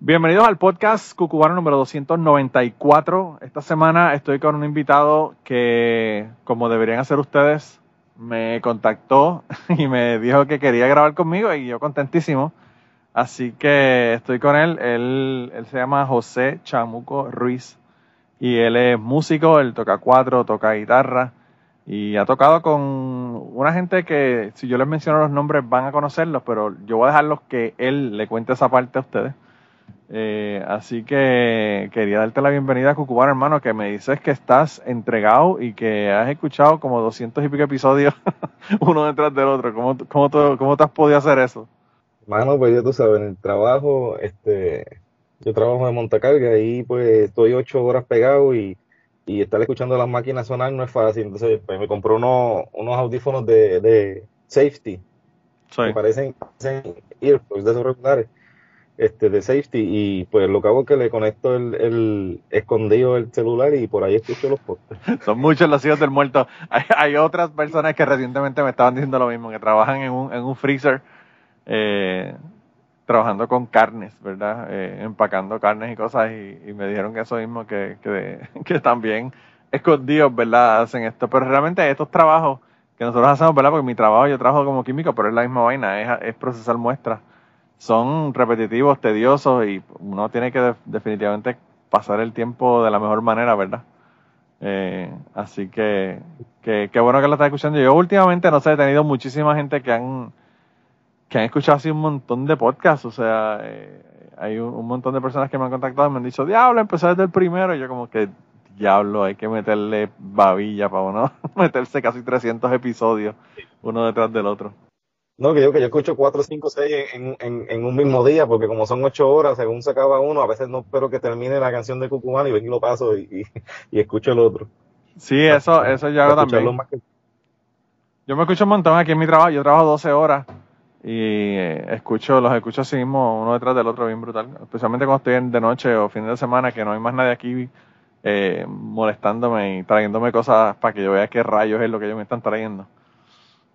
Bienvenidos al podcast Cucubano número 294. Esta semana estoy con un invitado que, como deberían hacer ustedes, me contactó y me dijo que quería grabar conmigo y yo contentísimo. Así que estoy con él. Él, él se llama José Chamuco Ruiz y él es músico, él toca cuatro, toca guitarra y ha tocado con una gente que si yo les menciono los nombres van a conocerlos, pero yo voy a dejarlos que él le cuente esa parte a ustedes. Eh, así que quería darte la bienvenida a Cucubano, hermano, que me dices que estás entregado y que has escuchado como doscientos y pico episodios uno detrás del otro. ¿Cómo, cómo, cómo te has podido hacer eso? Mano, pues ya tú sabes, en el trabajo, este, yo trabajo en montacarga y pues estoy ocho horas pegado y, y estar escuchando las máquinas sonar no es fácil. Entonces pues, me compré unos, unos audífonos de, de safety. Me parecen, parecen earplugs de esos regulares. Este, de safety y pues lo que hago es que le conecto el, el escondido el celular y por ahí escucho los postes. Son muchos los hijos del muerto. Hay, hay, otras personas que recientemente me estaban diciendo lo mismo, que trabajan en un, en un freezer eh, trabajando con carnes, ¿verdad? Eh, empacando carnes y cosas y, me dijeron que eso mismo, que, que, también escondidos, ¿verdad? Hacen esto, pero realmente estos trabajos que nosotros hacemos, ¿verdad? Porque mi trabajo, yo trabajo como químico, pero es la misma vaina, es, es procesar muestras. Son repetitivos, tediosos y uno tiene que definitivamente pasar el tiempo de la mejor manera, ¿verdad? Eh, así que, que, bueno que lo estás escuchando. Yo últimamente, no sé, he tenido muchísima gente que han que han escuchado así un montón de podcasts, o sea, eh, hay un, montón de personas que me han contactado y me han dicho, diablo, empezar desde el primero, y yo como que, diablo, hay que meterle babilla para uno meterse casi 300 episodios uno detrás del otro. No, que yo que yo escucho 4, 5, 6 en, en, en, un mismo día, porque como son 8 horas, según se acaba uno, a veces no espero que termine la canción de Cucumán y ven y lo paso y, y, escucho el otro. Sí, eso, eso yo hago también. Yo me escucho un montón aquí en mi trabajo, yo trabajo 12 horas y eh, escucho, los escucho así mismo, uno detrás del otro, bien brutal. Especialmente cuando estoy de noche o fin de semana, que no hay más nadie aquí eh, molestándome y trayéndome cosas para que yo vea qué rayos es lo que ellos me están trayendo.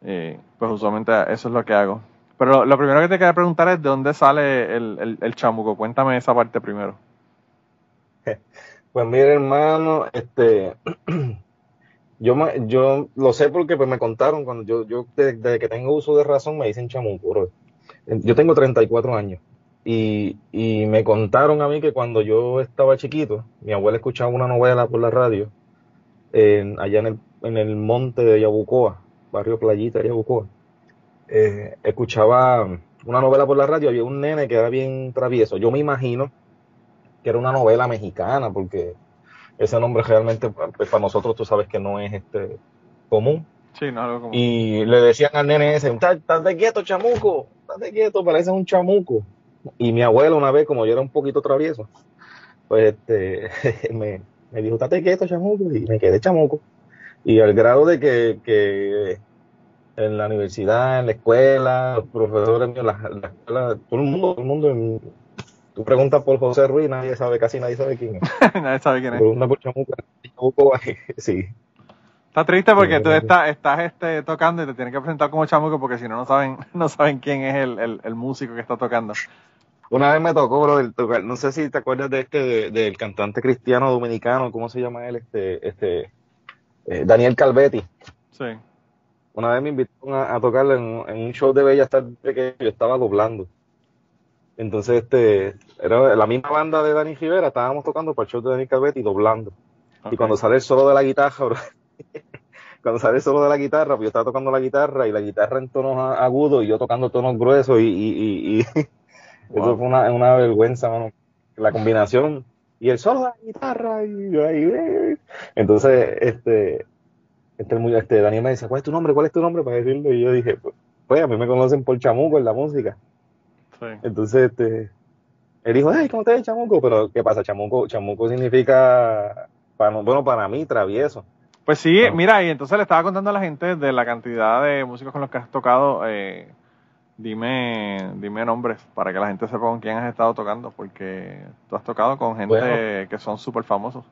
Pues usualmente eso es lo que hago. Pero lo, primero que te quería preguntar es de dónde sale el, el, chamuco. Cuéntame esa parte primero. Pues mire, hermano, este Yo, yo lo sé porque pues, me contaron cuando yo, yo desde, que tengo uso de razón me dicen chamuco. Yo tengo 34 años y, y me contaron a mí que cuando yo estaba chiquito, mi abuela escuchaba una novela por la radio allá en el, en el monte de Yabucoa, barrio Playita de Yabucoa. Eh, escuchaba una novela por la radio, había un nene que era bien travieso. Yo me imagino que era una novela mexicana porque ese nombre realmente pues, para nosotros tú sabes que no es este común. Sí, no algo común. Y le decían al nene ese, de quieto, chamuco, de quieto, parece un chamuco. Y mi abuelo una vez, como yo era un poquito travieso, pues este, me, me dijo, estate quieto, chamuco, y me quedé chamuco. Y al grado de que, que en la universidad, en la escuela, los profesores míos, la, la escuela, todo el mundo, todo el mundo Tú preguntas por José Ruiz, nadie sabe, casi nadie sabe quién es. nadie sabe quién es. Pregunta por Chamuca, sí. Está triste porque tú estás, estás este, tocando y te tienes que presentar como chamuco porque si no, no saben, no saben quién es el, el, músico que está tocando. Una vez me tocó, bro, el tocar, no sé si te acuerdas de este, del cantante cristiano dominicano, ¿cómo se llama él? Este, este, eh, Daniel Calvetti. Sí. Una vez me invitaron a, a tocar en, en, un show de Bella Star que yo estaba doblando. Entonces, este, era la misma banda de Dani Rivera, estábamos tocando para el show de Dani Calvetti doblando. Y cuando sale el solo de la guitarra, cuando sale el solo de la guitarra, pues yo estaba tocando la guitarra y la guitarra en tonos agudos y yo tocando tonos gruesos y, y, y, eso fue una, una vergüenza, mano. La combinación y el solo de la guitarra y yo ahí, entonces, este, este, este, Daniel me dice, ¿cuál es tu nombre? ¿Cuál es tu nombre? Para decirlo y yo dije, pues, pues a mí me conocen por chamuco en la música. Sí. Entonces, este, él dijo, ay, ¿cómo te ves, chamuco? Pero, ¿qué pasa? Chamuco, chamuco significa, para, bueno, para mí, travieso. Pues sí, No. mira, y entonces le estaba contando a la gente de la cantidad de músicos con los que has tocado. eh, dime, dime nombres para que la gente sepa con quién has estado tocando, porque tú has tocado con gente Bueno. que son súper famosos.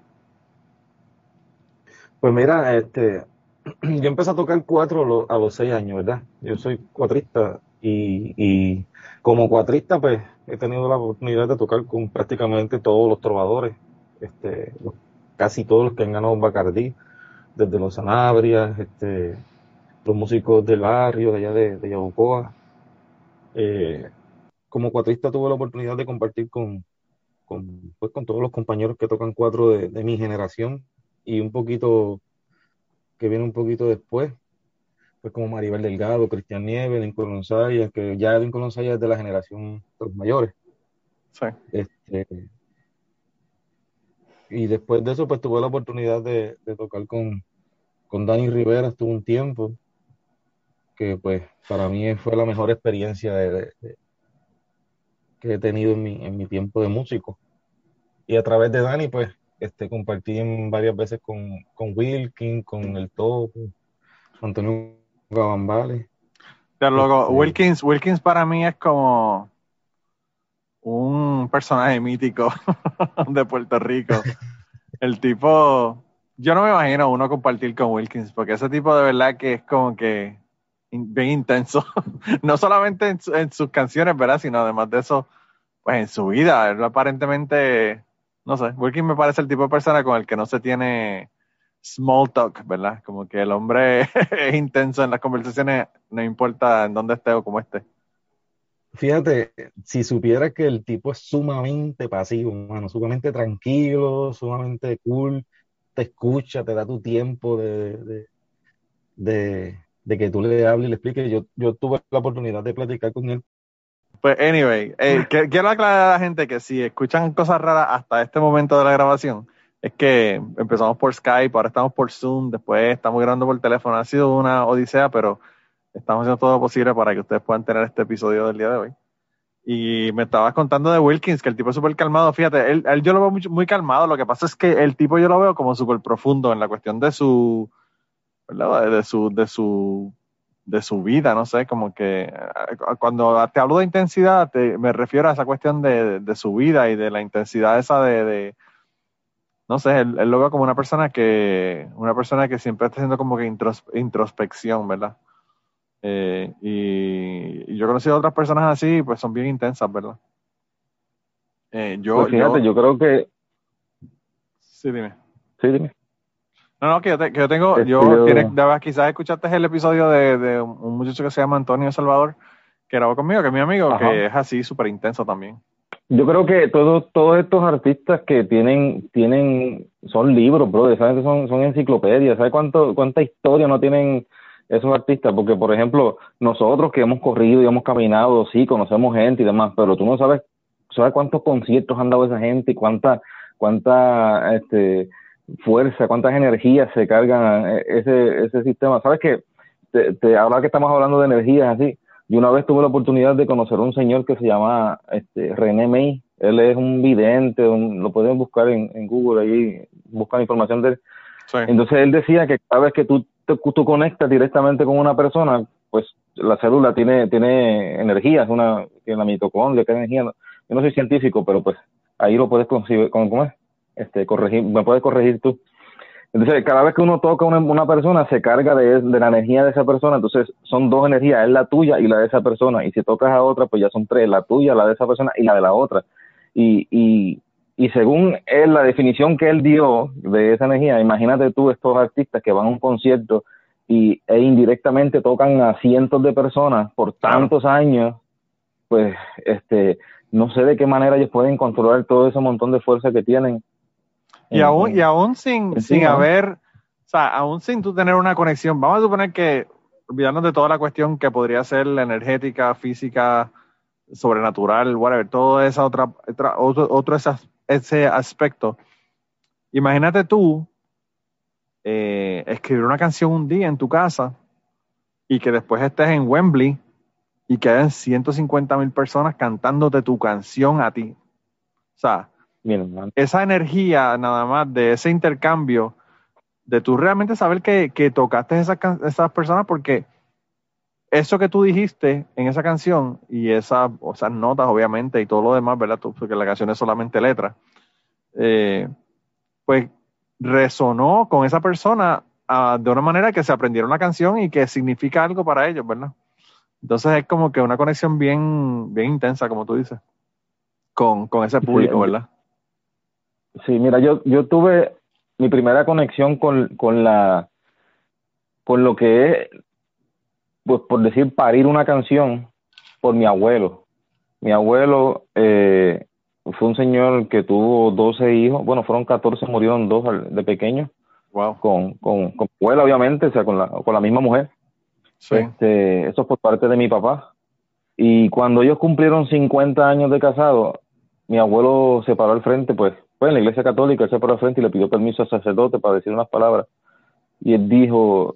Pues mira, este, yo empecé a tocar cuatro a los seis años, ¿verdad? Yo soy cuatrista y, y como cuatrista, pues he tenido la oportunidad de tocar con prácticamente todos los trovadores, este, casi todos los que han ganado Bacardí, desde los Sanabrias, este, los músicos del barrio, de allá de, de Yabucoa. Eh, como cuatrista tuve la oportunidad de compartir con, con, pues, con todos los compañeros que tocan cuatro de, de mi generación y un poquito que viene un poquito después, pues como Maribel Delgado, Cristian Nieves, Lincoln González, que ya Lincoln González es de la generación de los mayores. Sí. Este, y después de eso, pues tuve la oportunidad de, de tocar con, con Dani Rivera, estuvo un tiempo, que pues para mí fue la mejor experiencia de- de- de- que he tenido en mi, en mi tiempo de músico. Y a través de Dani, pues, este, compartí en varias veces con, con Wilkin, con El Topo, Antonio Gabambales. Pero luego, Este- Wilkins, Wilkins para mí es como un personaje mítico de Puerto Rico. El tipo, yo no me imagino uno compartir con Wilkins, porque ese tipo de verdad que es como que bien intenso, no solamente en, su- en sus canciones, ¿verdad? Sino además de eso, pues en su vida, él aparentemente, no sé, Wilkins me parece el tipo de persona con el que no se tiene small talk, ¿verdad? Como que el hombre es intenso en las conversaciones, no importa en dónde esté o cómo esté. Fíjate, si supieras que el tipo es sumamente pasivo, mano, sumamente tranquilo, sumamente cool, te escucha, te da tu tiempo de, de que tú le hables y le expliques. Yo, yo tuve la oportunidad de platicar con él. Pues, anyway, eh, que- quiero aclarar a la gente que si escuchan cosas raras hasta este momento de la grabación, es que empezamos por Skype, ahora estamos por Zoom, después estamos grabando por teléfono. Ha sido una odisea, pero estamos haciendo todo lo posible para que ustedes puedan tener este episodio del día de hoy. Y me estabas contando de Wilkins, que el tipo es súper calmado. Fíjate, él, él yo lo veo muy, muy calmado. Lo que pasa es que el tipo yo lo veo como súper profundo en la cuestión de su, ¿verdad? De su, de su, de su vida, no sé, como que eh, cuando te hablo de intensidad, te- me refiero a esa cuestión de, de su vida y de la intensidad esa de, de- no sé, él, él lo veo como una persona que, una persona que siempre está haciendo como que intros- introspección, ¿verdad? Eh, y, y yo he conocido a otras personas así, pues son bien intensas, ¿verdad? Eh, yo, Pues fíjate, yo- yo creo que, sí, dime. sí, dime. No, no, que yo, te- que yo tengo, Este, yo, tienes- quizás escuchaste el episodio de, de un muchacho que se llama Antonio Salvador, que grabó conmigo, que es mi amigo, Ajá. que es así, súper intenso también. Yo creo que todos, todos estos artistas que tienen, tienen, son libros, bro, ¿sabes? Son, son enciclopedias, ¿sabes cuánto, cuánta historia no tienen esos artistas? Porque, por ejemplo, nosotros que hemos corrido y hemos caminado, sí, conocemos gente y demás, pero tú no sabes, sabes cuántos conciertos han dado esa gente y cuánta, cuánta, este, fuerza, cuántas energías se cargan eh, ese, ese sistema. ¿Sabes qué? Te, te, ahora que estamos hablando de energías así, yo una vez tuve la oportunidad de conocer a un señor que se llama este, René May. Él es un vidente, un- lo pueden buscar en, en Google, ahí buscan información de él. Sí. Entonces él decía que cada vez que tú, te, tú conectas directamente con una persona, pues la célula tiene, tiene energía, es una, tiene la mitocondria, que energía. Yo no soy científico, pero pues ahí lo puedes ¿cómo, cómo es? Este, corregir, me puedes corregir tú. Entonces, cada vez que uno toca a una, una persona, se carga de, de la energía de esa persona. Entonces, son dos energías, es la tuya y la de esa persona. Y si tocas a otra, pues ya son tres, la tuya, la de esa persona y la de la otra. Y, y, y según él, la definición que él dio de esa energía, imagínate tú estos artistas que van a un concierto y, e indirectamente tocan a cientos de personas por tantos años, pues, este, no sé de qué manera ellos pueden controlar todo ese montón de fuerza que tienen. Y aún, y aún sin, encima, sin haber, o sea, aún sin tú tener una conexión, vamos a suponer que, olvidarnos de toda la cuestión que podría ser la energética, física, sobrenatural, whatever, todo esa otra, otra- otro, otro ese, as- ese aspecto. Imagínate tú eh, escribir una canción un día en tu casa y que después estés en Wembley y que hayan 150 mil personas cantándote tu canción a ti. O sea, esa energía nada más de ese intercambio, de tú realmente saber que, que tocaste esas, esas personas porque eso que tú dijiste en esa canción y esas notas, obviamente, y todo lo demás, ¿verdad? porque la canción es solamente letra, eh, pues resonó con esa persona ah, de una manera que se aprendieron la canción y que significa algo para ellos, ¿verdad? Entonces es como que una conexión bien, bien intensa, como tú dices, con, ese público, ¿verdad? Sí, mira, yo, yo tuve mi primera conexión con, con la con lo que es pues por decir, parir una canción por mi abuelo. Mi abuelo eh, fue un señor que tuvo 12 hijos, bueno, fueron 14, murieron dos de pequeños. Wow. Con, con, con abuela, obviamente, o sea, con la, con la misma mujer. Sí. Este, eso por parte de mi papá. Y cuando ellos cumplieron 50 años de casado, mi abuelo se paró al frente, pues, pues en la iglesia católica, él se paró al frente y le pidió permiso al sacerdote para decir unas palabras. Y él dijo,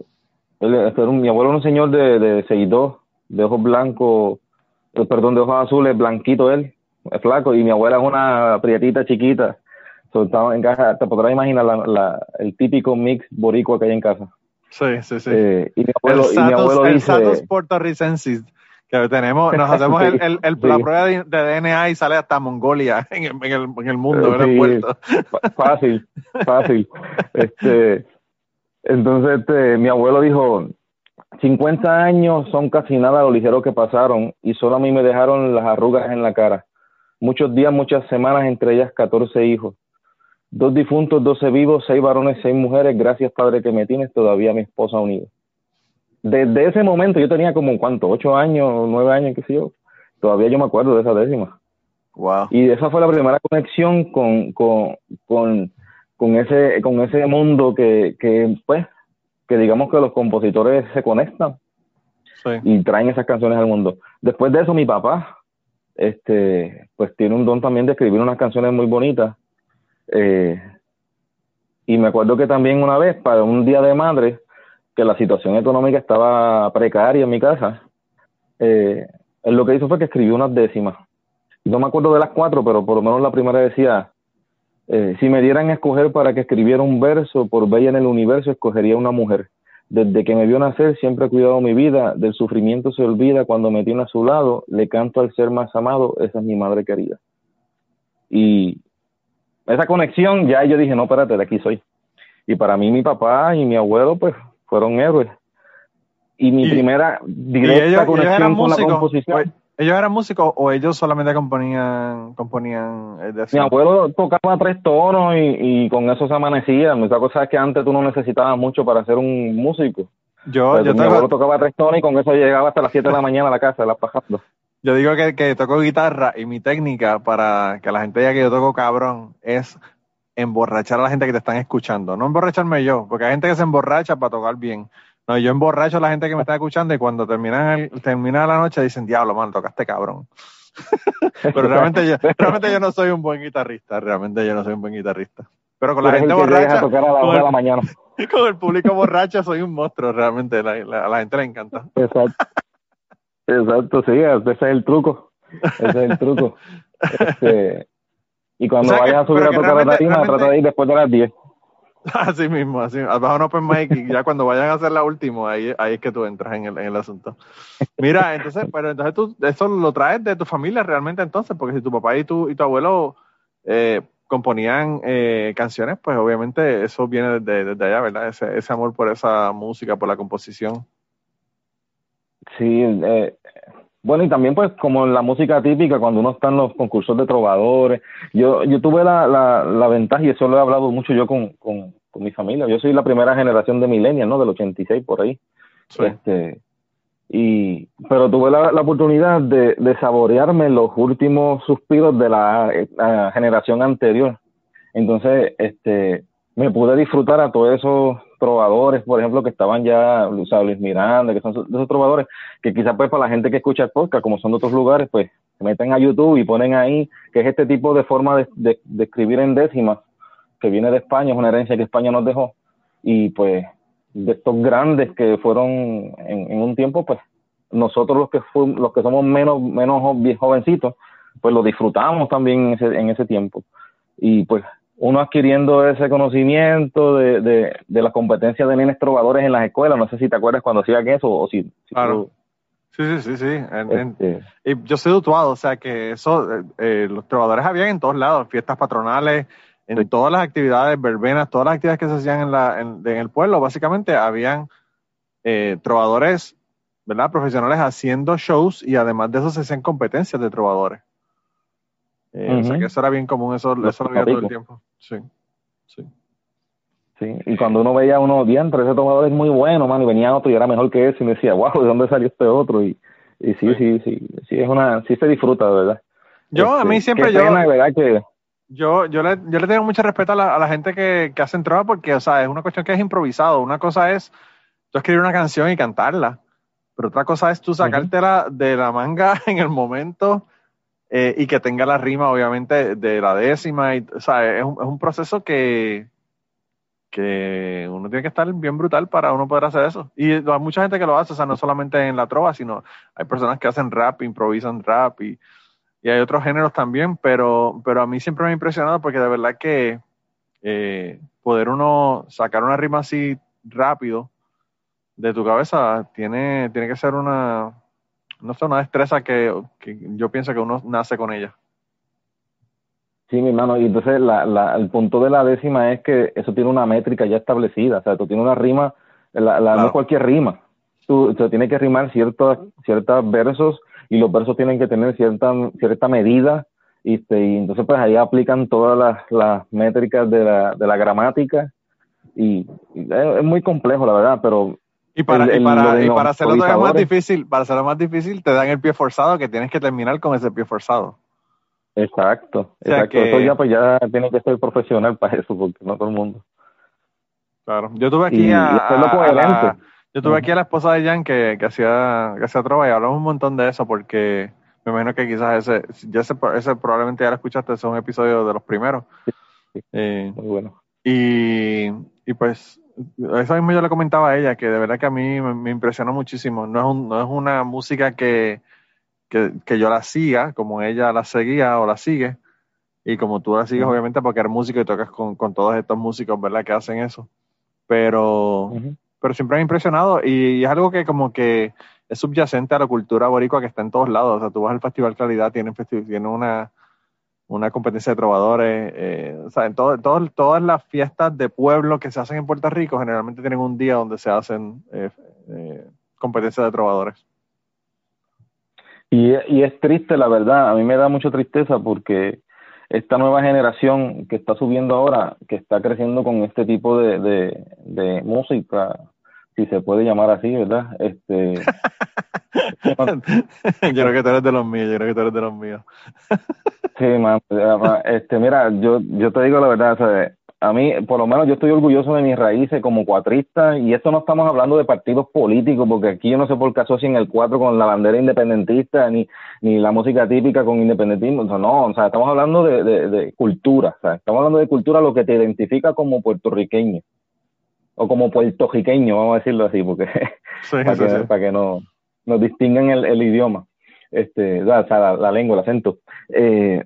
mi abuelo era un señor de, de 6'2", de ojos blancos, eh, perdón, de ojos azules, blanquito él, es flaco, y mi abuela es una prietita chiquita. en casa, te podrás imaginar la, el típico mix boricua que hay en casa. Sí, sí, sí. Eh, y mi abuelo, el y mi abuelo dice, que tenemos, nos hacemos el, el, el la prueba de, DNA y sale hasta Mongolia en el, en el, en el mundo, en el puerto. Fácil, fácil. este, entonces, este, mi abuelo dijo, 50 años son casi nada lo ligero que pasaron y solo a mí me dejaron las arrugas en la cara. Muchos días, muchas semanas, entre ellas 14 hijos. Dos difuntos, 12 vivos, seis varones, seis mujeres. Gracias, Padre, que me tienes todavía mi esposa unida. Desde ese momento, yo tenía como, ¿cuánto? ¿Ocho años, nueve años, qué sé yo? Todavía yo me acuerdo de esa décima. Wow. Y esa fue la primera conexión con, con, con con ese, con ese mundo que, que, pues, que digamos que los compositores se conectan y traen esas canciones al mundo. Después de eso, mi papá, este, pues tiene un don también de escribir unas canciones muy bonitas. Eh, y me acuerdo que también una vez, para un día de madre, que la situación económica estaba precaria en mi casa, eh, él lo que hizo fue que escribió unas décimas. No me acuerdo de las cuatro, pero por lo menos la primera decía, eh, si me dieran a escoger para que escribiera un verso por bella en el universo, escogería una mujer. Desde que me vio nacer siempre ha cuidado mi vida, del sufrimiento se olvida cuando me tiene a su lado, le canto al ser más amado, esa es mi madre querida. Y esa conexión, ya yo dije, no, espérate, de aquí soy. Y para mí mi papá y mi abuelo, pues, fueron héroes. Y mi primera directa conexión con la composición... ¿Ellos eran músicos o ellos solamente componían, componían eh, Mi abuelo tocaba tres tonos y, con eso se amanecía. Mi cosa es que antes tú no necesitabas mucho para ser un músico. Yo, yo mi abuelo tocaba tres tonos y con eso llegaba hasta las siete de la mañana a la casa, la pajando. Yo digo que, que toco guitarra y mi técnica para que la gente diga que yo toco cabrón es emborrachar a la gente que te están escuchando. No emborracharme yo, porque hay gente que se emborracha para tocar bien. No, yo emborracho a la gente que me está escuchando y cuando termina, el, termina la noche dicen, diablo, man, tocaste cabrón. Pero realmente yo, realmente yo no soy un buen guitarrista, realmente yo no soy un buen guitarrista. Pero con la gente borracha, con, el, con el público borracho soy un monstruo, realmente, a la gente le encanta. Exacto. Exacto, sí, ese es el truco. Ese es el truco. Este, y cuando vayas a subir a tocar la tarima, trata de ir después de las 10. Así mismo, así, bajo un open mic y ya cuando vayan a hacer la última, ahí, ahí es que tú entras en el, en el asunto. Mira, entonces, pero entonces tú eso lo traes de tu familia realmente entonces, porque si tu papá y tu, y tu abuelo eh, componían eh, canciones, pues obviamente eso viene desde, desde allá, ¿verdad? Ese, ese amor por esa música, por la composición. Sí, eh, bueno, y también pues como en la música típica, cuando uno está en los concursos de trovadores, yo, yo tuve la, la, la ventaja, y eso lo he hablado mucho yo con, con, mi familia, yo soy la primera generación de millennials, ¿no? Del 86 por ahí. Este, y, pero tuve la, la oportunidad de, de, saborearme los últimos suspiros de la, la, generación anterior. Entonces, este, me pude disfrutar a todos esos trovadores, por ejemplo, que estaban ya, o sea, Luis Miranda, que son esos trovadores, que quizás pues para la gente que escucha el podcast, como son de otros lugares, pues se meten a YouTube y ponen ahí que es este tipo de forma de, de, escribir en décimas, que viene de España, es una herencia que España nos dejó, y pues de estos grandes que fueron en, un tiempo, pues nosotros los que fuimos, los que somos menos, menos jovencitos, pues lo disfrutamos también en ese, en ese tiempo. Y pues uno adquiriendo ese conocimiento de, de, de las competencias de nenes trovadores en las escuelas, no sé si te acuerdas cuando hacían eso o si... claro. Sí, sí, sí, sí. Este y yo soy dutuado, o sea que eso, eh, eh, los trovadores habían en todos lados, fiestas patronales, en todas las actividades, verbenas, todas las actividades que se hacían en, la, en, el pueblo, básicamente habían eh, trovadores, ¿verdad? Profesionales haciendo shows y además de eso se hacían competencias de trovadores. O sea que eso era bien común, eso, eso lo había todo el tiempo. Sí, sí. Sí, y cuando uno veía uno, diantre, ese tomador es muy bueno, man, y venía otro y era mejor que ese, y me decía, wow, ¿de dónde salió este otro? Y, y sí, sí, sí, sí, es una, sí se disfruta, de verdad. Yo, a mí este, siempre, yo, yo, yo le, yo le tengo mucho respeto a la, a la gente que, que hace entrada porque, o sea, es una cuestión que es improvisado. Una cosa es tú escribir una canción y cantarla, pero otra cosa es tú sacártela de la manga en el momento eh, y que tenga la rima, obviamente, de la décima. Y, o sea, es un, es un proceso que, que uno tiene que estar bien brutal para uno poder hacer eso. Y hay mucha gente que lo hace, o sea, no solamente en la trova, sino hay personas que hacen rap, improvisan rap y, y hay otros géneros también, pero, pero a mí siempre me ha impresionado porque de verdad que eh, poder uno sacar una rima así rápido de tu cabeza tiene, tiene que ser una, no sé, una destreza que, que yo pienso que uno nace con ella. Sí, mi hermano, y entonces la, la, el punto de la décima es que eso tiene una métrica ya establecida, o sea, tú tienes una rima, la, la no cualquier rima, tú, tú tienes que rimar ciertos ciertos versos y los versos tienen que tener cierta, cierta medida y, este, y entonces pues ahí aplican todas las, las métricas de la, de la gramática y, es, muy complejo la verdad, pero y para, y para, y para hacerlo todavía más difícil, para hacerlo más difícil, te dan el pie forzado que tienes que terminar con ese pie forzado. Exacto, exacto. Eso ya pues ya tiene que ser profesional para eso, porque no todo el mundo. Claro, yo tuve aquí a, la, yo tuve aquí a la esposa de Jan que, que hacía que hacía trova y hablamos un montón de eso porque me imagino que quizás ese, ya ese, ese probablemente ya lo escuchaste, es un episodio de los primeros. Eh, Muy bueno. Y, y pues eso mismo yo le comentaba a ella, que de verdad que a mí me, me impresionó muchísimo. No es, un, no es una música que, que, yo la siga, como ella la seguía o la sigue, y como tú la sigues, obviamente, porque eres músico y tocas con, todos estos músicos, ¿verdad?, que hacen eso. Pero, pero siempre me ha impresionado y, es algo que como que es subyacente a la cultura boricua que está en todos lados. O sea, tú vas al Festival Claridad, tienen, tienen una, una competencia de trovadores. Eh, o sea, en todo, todas las fiestas de pueblo que se hacen en Puerto Rico generalmente tienen un día donde se hacen eh, eh, competencias de trovadores. Y, es triste, la verdad, a mí me da mucha tristeza porque esta nueva generación que está subiendo ahora, que está creciendo con este tipo de música, si se puede llamar así, ¿verdad? Este, yo creo que tú eres de los míos, yo creo que tú eres de los míos. sí, man, este, mira, yo, yo te digo la verdad, ¿sabes? a mí, por lo menos yo estoy orgulloso de mis raíces como cuatrista y esto no estamos hablando de partidos políticos porque aquí yo no sé por qué asocian el cuatro con la bandera independentista ni, ni la música típica con independentismo, no, o sea, estamos hablando de, de, cultura, o sea, estamos hablando de cultura lo que te identifica como puertorriqueño o como puertorriqueño, vamos a decirlo así, porque para, que, para, que, no nos distingan el, el idioma, este, o sea, la, la lengua, el acento. Eh,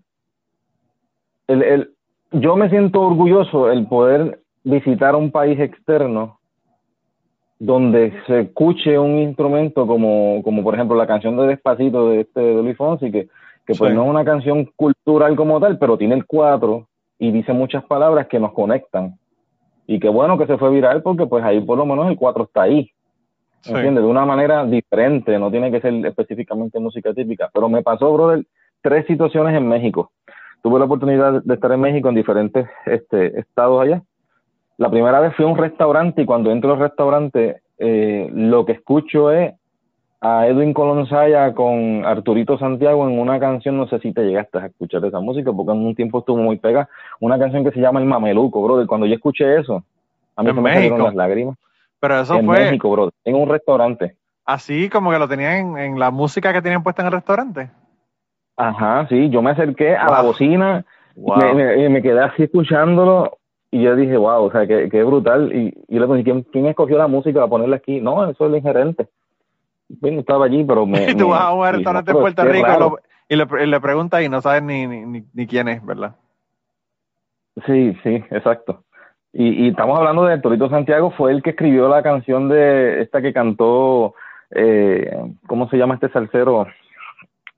el, el, yo me siento orgulloso el poder visitar un país externo donde se escuche un instrumento como, como por ejemplo la canción de Despacito de este de Luis Fonsi, que, que pues no es una canción cultural como tal, pero tiene el cuatro y dice muchas palabras que nos conectan. Y qué bueno que se fue viral porque pues ahí por lo menos el cuatro está ahí. ¿Entiendes? De una manera diferente, no tiene que ser específicamente música típica. Pero me pasó, brother, tres situaciones en México tuve la oportunidad de estar en México en diferentes este, estados allá. La primera vez fui a un restaurante y cuando entro al restaurante eh, lo que escucho es a Edwin Colonsaya con Arturito Santiago en una canción, no sé si te llegaste a escuchar esa música, porque en un tiempo estuvo muy pega, una canción que se llama El Mameluco, brother. Cuando yo escuché eso, a mí se me salieron las lágrimas. Pero eso en fue... México, brother, en un restaurante. Así como que lo tenían en, en la música que tenían puesta en el restaurante. Ajá, sí, yo me acerqué a la bocina y me, me, quedé así escuchándolo y yo dije, wow, o sea, qué, qué brutal. Y, y le pregunté, ¿quién, ¿quién escogió la música para ponerla aquí? No, eso es el ingerente. Bueno, estaba allí, pero me... Y tú vas a un restaurante en Puerto "Qué Rico raro". lo- y, le, y le preguntas y no sabes ni, ni, ni, quién es, ¿verdad? Sí, sí, exacto. Y, y estamos hablando de Torito Santiago, fue el que escribió la canción de esta que cantó, eh, ¿cómo se llama este salsero?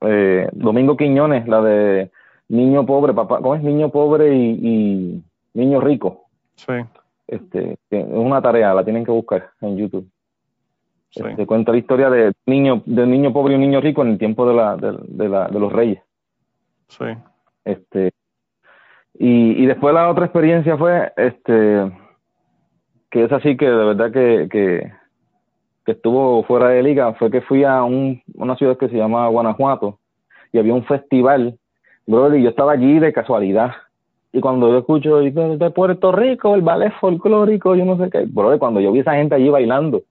Eh, Domingo Quiñones, la de Niño Pobre, papá, ¿cómo es? Niño Pobre y, y Niño Rico. Sí, Este, es una tarea, la tienen que buscar en YouTube. Sí. Se cuenta la historia de niño, de un niño pobre y un niño rico en el tiempo de la, de, de la, de los reyes. sí. Este, y, y después la otra experiencia fue, este, que es así que de verdad que, que, que estuvo fuera de liga, fue que fui a un, una ciudad que se llama Guanajuato y había un festival, brother, y yo estaba allí de casualidad. Y cuando yo escucho de, de Puerto Rico, el ballet folclórico, yo no sé qué, brother, cuando yo vi a esa gente allí bailando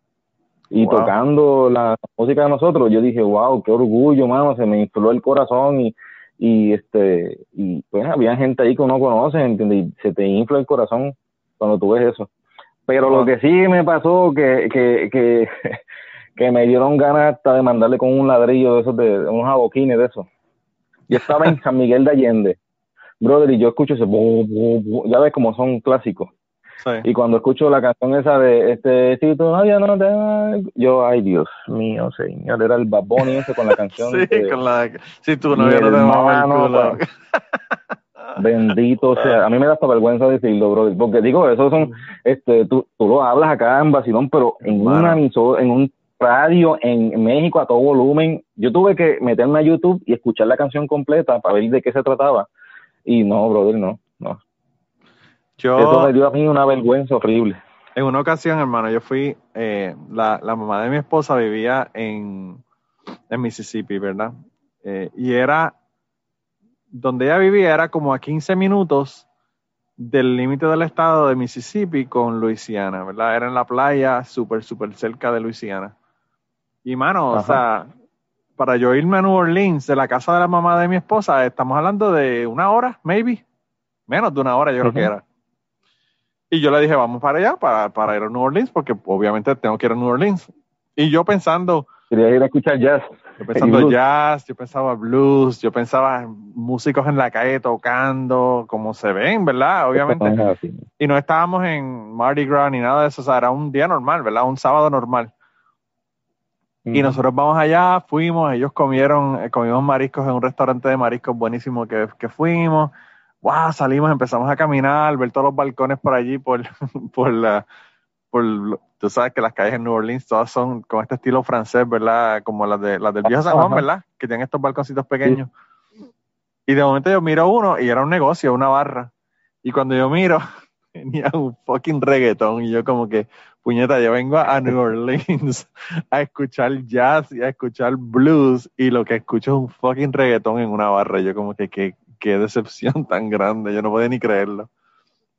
y Wow. tocando la música de nosotros, yo dije, wow, qué orgullo, mano, se me infló el corazón y, y este y pues había gente ahí que uno conoce ¿entiendes? y se te infla el corazón cuando tú ves eso pero lo que sí me pasó que que, que que me dieron ganas hasta de mandarle con un ladrillo de esos de, de unos adoquines de esos. Yo estaba en San Miguel de Allende. Brother y yo escucho ese bu, bu, bu, ya ves como son clásicos sí. y cuando escucho la canción esa de este si tu novia no te va", yo ay Dios mío señor era el baboni ese con la canción Sí, de- con la si tu Mi novio no te mama el culo. pa. Bendito sea. A mí me da hasta vergüenza decirlo, brother. Porque digo, eso son, este, tú, tú lo hablas acá en Basilón, pero en Hermano. una en un radio en México a todo volumen. Yo tuve que meterme a YouTube y escuchar la canción completa para ver de qué se trataba. Y no, brother, no, no. Eso me dio a mí una vergüenza horrible. en una ocasión, hermano, yo fui, eh, la, la mamá de mi esposa vivía en, en Mississippi, ¿verdad? Eh, y era, donde ella vivía era como a 15 minutos del límite del estado de Mississippi con Luisiana, ¿verdad? Era en la playa, súper, súper cerca de Luisiana. Y, mano, o sea, para yo irme a New Orleans de la casa de la mamá de mi esposa, estamos hablando de una hora, maybe. Menos de una hora, yo creo que era. Y yo le dije, vamos para allá, para, para ir a New Orleans, porque obviamente tengo que ir a New Orleans. Y yo pensando, Quería ir a escuchar jazz. yo pensando jazz, yo pensaba blues, yo pensaba en músicos en la calle tocando, como se ven, ¿verdad? Obviamente. Y no estábamos en Mardi Gras ni nada de eso, o sea, era un día normal, ¿verdad? Un sábado normal. Y nosotros vamos allá, fuimos, ellos comieron, eh, comimos mariscos en un restaurante de mariscos buenísimo que, que fuimos. Wow, salimos, empezamos a caminar, ver todos los balcones por allí, por, por la, por, tú sabes que las calles en New Orleans todas son con este estilo francés, ¿verdad? Como las de las del viejo San Juan. ¿verdad? Que tienen estos balconcitos pequeños. Y de momento yo miro uno y era un negocio, una barra. Y cuando yo miro, tenía un fucking reggaetón y yo como que, puñeta, yo vengo a New Orleans a escuchar jazz y a escuchar blues y lo que escucho es un fucking reggaetón en una barra. Yo como que, qué, qué decepción tan grande, yo no podía ni creerlo.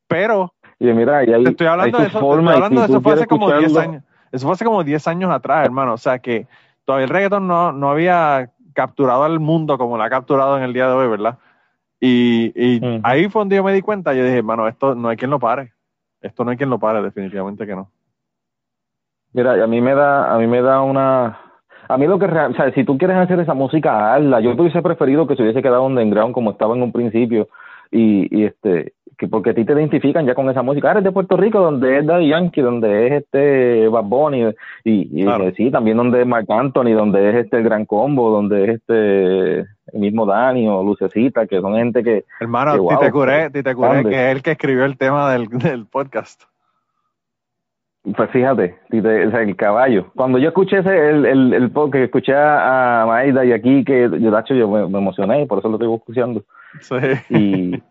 Pero Y mira, y hay, te estoy hablando de eso, te estoy hablando de si eso fue hace como 10 escucharlo- años. Eso fue hace como 10 años atrás, hermano. O sea que todavía el reggaetón no, no había capturado al mundo como lo ha capturado en el día de hoy, ¿verdad? Y, ahí fue donde yo me di cuenta, yo dije, hermano, esto no hay quien lo pare. Esto no hay quien lo pare, definitivamente que no. Mira, a mí me da, a mí me da una, a mí lo que, rea- o sea, si tú quieres hacer esa música, hazla. Yo hubiese preferido que se hubiese quedado underground como estaba en un principio y, y este, que porque a ti te identifican ya con esa música. Ah, eres de Puerto Rico, donde es Daddy Yankee, donde es este Bad Bunny y, y Claro. eh, sí, también donde es Marc Anthony, donde es este el Gran Combo, donde es este el mismo Dani o Lucecita, que son gente que, Hermano, Que guau, Tite Curé, Tite Curé, que es el que escribió el tema del, del podcast. Pues fíjate, el caballo. Cuando yo escuché ese, el, el, el podcast, que escuché a, Maida y aquí, que yo, yo me, me emocioné, por eso lo estoy escuchando. Sí. Y,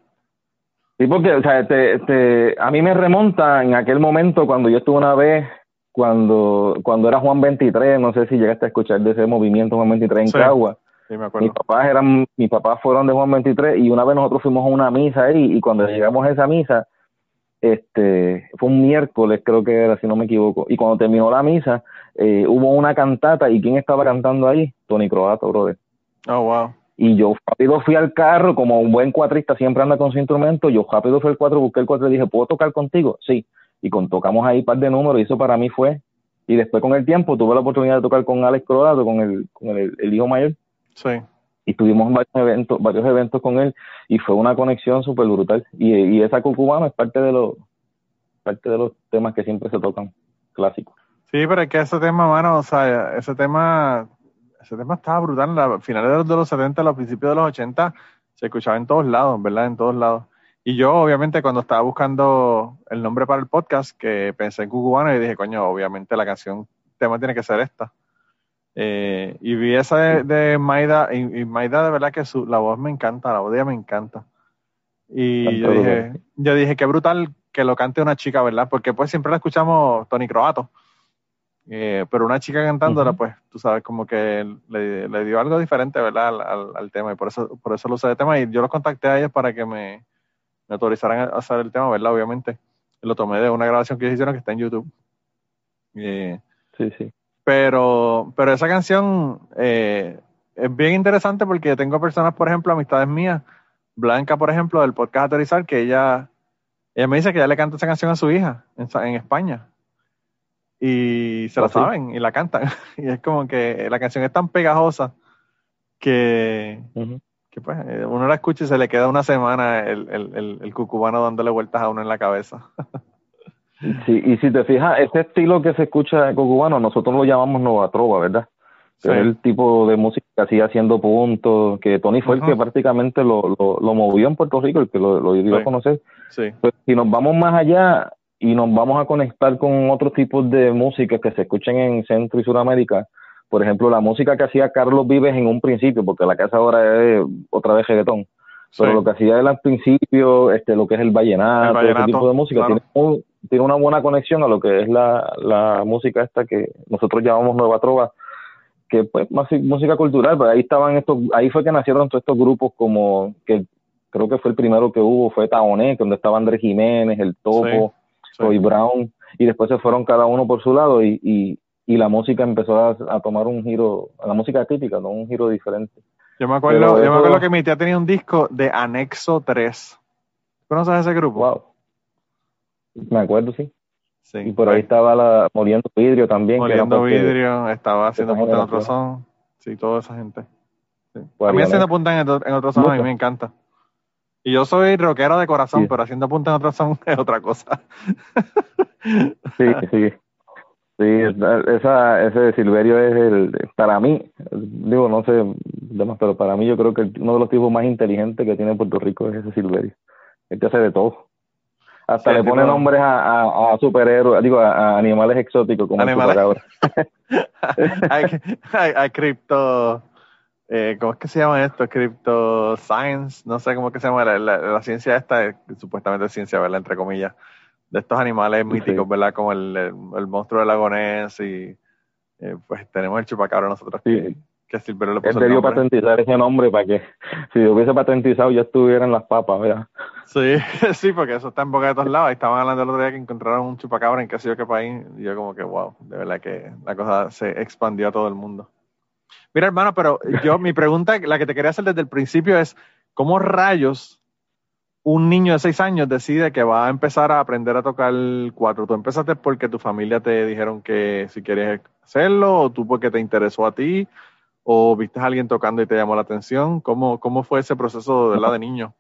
sí, porque, o sea, te, te- a mí me remonta en aquel momento cuando yo estuve una vez, cuando, cuando era Juan 23, no sé si llegaste a escuchar de ese movimiento Juan 23 en Sí. Cagua. Sí, me Mis acuerdo. papás eran, mis papás fueron de Juan 23 y una vez nosotros fuimos a una misa ahí y cuando llegamos a esa misa, este, fue un miércoles creo que era, si no me equivoco, y cuando terminó la misa, eh, hubo una cantata y ¿quién estaba cantando ahí? Tony Croato, brother. Oh, wow. Y yo rápido fui al carro, como un buen cuatrista siempre anda con su instrumento, yo rápido fui al cuatro, busqué el cuatro y dije, ¿puedo tocar contigo? Sí. Y con, tocamos ahí un par de números y eso para mí fue Y después con el tiempo tuve la oportunidad de tocar con Alex Colorado, con el, con el, el hijo mayor, Sí. Y tuvimos varios eventos, varios eventos con él y fue una conexión súper brutal. Y, y esa cucubano es parte de los parte de los temas que siempre se tocan, clásicos. Sí, pero es que ese tema, mano, o sea, ese tema, ese tema estaba brutal. A finales de los, de los 70, a los principios de los 80, se escuchaba en todos lados, ¿verdad? En todos lados. Y yo, obviamente, cuando estaba buscando el nombre para el podcast, que pensé en Cucubano y dije, coño, obviamente la canción tema tiene que ser esta. Eh, y vi esa de, de Maida, y, y Maida de verdad que su, la voz me encanta, la voz de ella me encanta. Y yo dije, yo dije, qué brutal que lo cante una chica, ¿verdad? Porque pues siempre la escuchamos Tony Croato. Eh, pero una chica cantándola, pues, tú sabes, como que le, le dio algo diferente, ¿verdad? Al, al- al tema. Y por eso, por eso lo usé de tema. Y yo los contacté a ellos para que me, me autorizaran a hacer el tema, ¿verdad? Obviamente. Y lo tomé de una grabación que ellos hicieron que está en YouTube. Eh, Sí, sí. Pero, pero esa canción eh, es bien interesante porque tengo personas, por ejemplo, amistades mías, Blanca, por ejemplo, del podcast Aterrizar, que ella, ella me dice que ella le canta esa canción a su hija en, España. Y se la ¿Ah, sí? saben y la cantan. y es como que la canción es tan pegajosa que, que pues, eh, uno la escucha y se le queda una semana el, el, el, el cucubano dándole vueltas a uno en la cabeza. Sí, y si te fijas, ese estilo que se escucha cubano, nosotros lo llamamos Nova Trova, ¿verdad? Sí. Que es el tipo de música que hacía haciendo puntos, que Tony fue el que prácticamente lo, lo, lo movió en Puerto Rico, el que lo, lo dio Sí. a conocer. Sí, Pues, si nos vamos más allá y nos vamos a conectar con otros tipos de música que se escuchan en Centro y Sudamérica, por ejemplo, la música que hacía Carlos Vives en un principio, porque la casa ahora es otra vez reggaetón, pero lo que hacía él al principio, este, lo que es el vallenato, El vallenato, ese tipo de música, claro. tiene, un- tiene una buena conexión a lo que es la, la música esta que nosotros llamamos Nueva Trova, que pues más música cultural, pero ahí estaban estos, ahí fue que nacieron todos estos grupos como que creo que fue el primero que hubo, fue Taoné, donde estaba Andrés Jiménez, el Topo, Sí. Roy Brown, y después se fueron cada uno por su lado y, y, y la música empezó a, a tomar un giro, la música típica, ¿no? Un giro diferente. Yo me acuerdo, Pero yo me acuerdo que mi tía tenía un disco de Anexo 3. ¿Conoces ese grupo? Wow. Me acuerdo, sí. Sí. Y por ahí estaba la Moliendo Vidrio también. que Moliendo vidrio, estaba haciendo punta en otro son. Sí, toda esa gente. Sí. Pues a mí haciendo punta en otro, en otro son a mí me encanta. Y yo soy rockero de corazón, Sí. pero haciendo punta en otro son es otra cosa. Sí, sí. Sí, esa, ese Silverio es el, para mí, digo, no sé demás, pero para mí yo creo que el- uno de los tipos más inteligentes que tiene Puerto Rico es ese Silverio. Él te hace de todo. Hasta Sí, le pone tipo- nombres a, a, a superhéroes, digo, a, a animales exóticos como Animales. el hay cripto, eh, ¿cómo es que se llama esto? Crypto science, no sé cómo es que se llama la, la- la ciencia esta, eh, supuestamente es ciencia, ¿verdad? Entre comillas, de estos animales Sí. míticos, ¿verdad? Como el, el, el monstruo del lago Ness y eh, pues tenemos el chupacabra nosotros Sí. que, que Silverio le Él puso el debió patentizar ese nombre para que si lo hubiese patentizado ya estuvieran las papas, ¿verdad? Sí, sí, porque eso está en boca de todos lados. Estaban hablando el otro día que encontraron un chupacabra en qué sé yo qué país. Y yo como que, wow, de verdad que la cosa se expandió a todo el mundo. Mira, hermano, pero yo, mi pregunta, la que te quería hacer desde el principio es, ¿cómo rayos un niño de seis años decide que va a empezar a aprender a tocar el cuatro? ¿Tú empezaste porque tu familia te dijeron que si querías hacerlo? ¿O tú porque te interesó a ti? ¿O viste a alguien tocando y te llamó la atención? ¿Cómo, cómo fue ese proceso de, ¿verdad, de niño?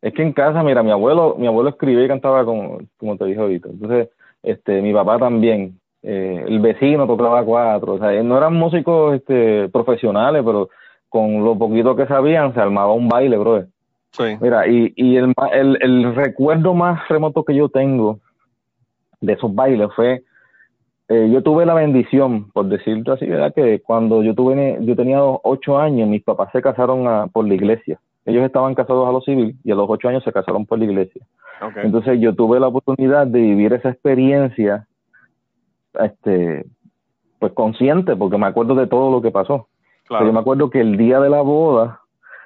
Es que en casa, mira, mi abuelo, mi abuelo escribía y cantaba como, como te dije ahorita. Entonces, este, mi papá también. Eh, el vecino tocaba cuatro. O sea, no eran músicos este, profesionales, pero con lo poquito que sabían se armaba un baile, bro. Sí. Mira, y, y el, el, el recuerdo más remoto que yo tengo de esos bailes fue, eh, yo tuve la bendición, por decirlo así, ¿verdad? Que cuando yo tuve, yo tenía ocho años, mis papás se casaron a- por la iglesia. Ellos estaban casados a lo civil y a los ocho años se casaron por la iglesia. Entonces yo tuve la oportunidad de vivir esa experiencia, este, pues consciente, porque me acuerdo de todo lo que pasó. Pero yo me Claro. acuerdo que el día de la boda,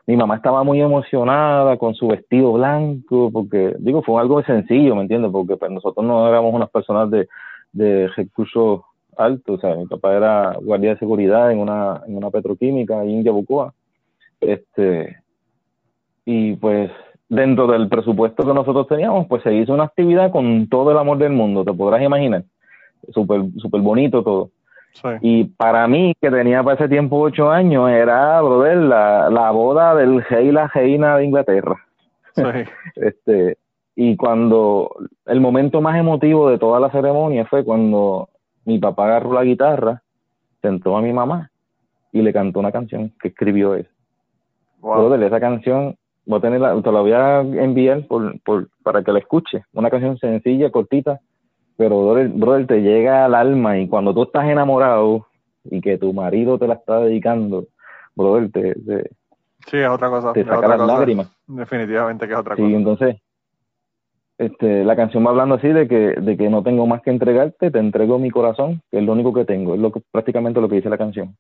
mi mamá estaba muy emocionada con su vestido blanco, porque, digo, fue algo sencillo, ¿me entiendes? Porque pues, nosotros no éramos unas personas de, de recursos altos, o sea, mi papá era guardia de seguridad en una, en una petroquímica en Yabucoa. Este, y pues dentro del presupuesto que nosotros teníamos, pues se hizo una actividad con todo el amor del mundo, te podrás imaginar. súper super bonito todo. Sí. Y para mí, que tenía para ese tiempo ocho años, era, brother, la, la boda del rey y la reina de Inglaterra. Sí. Este, y cuando el momento más emotivo de toda la ceremonia fue cuando mi papá agarró la guitarra, sentó a mi mamá y le cantó una canción que escribió él. Wow. Brother, esa canción, voy a tenerla, te la voy a enviar por, por, para que la escuches. Una canción sencilla, cortita, pero brother, brother, te llega al alma y cuando tú estás enamorado y que tu marido te la está dedicando, brother, te, te, Sí, es otra cosa. te es saca otra las cosa. lágrimas. Definitivamente que es otra Sí, cosa. entonces, este, la canción va hablando así de que, de que no tengo más que entregarte, te entrego mi corazón, que es lo único que tengo, es lo que, prácticamente lo que dice la canción.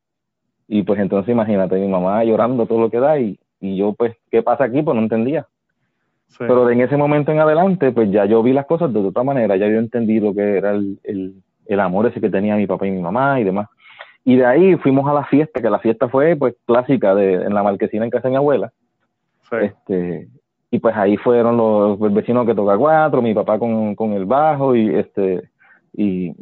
Y pues entonces imagínate, mi mamá llorando todo lo que da y, y yo pues, ¿qué pasa aquí? Pues no entendía. Sí. Pero de en ese momento en adelante, pues ya yo vi las cosas de otra manera, ya yo entendí lo que era el, el, el amor ese que tenía mi papá y mi mamá y demás. Y de ahí fuimos a la fiesta, que la fiesta fue pues clásica de, en la marquesina en casa de mi abuela. Sí. Este, y pues ahí fueron los el vecino que toca cuatro, mi papá con, con el bajo y este y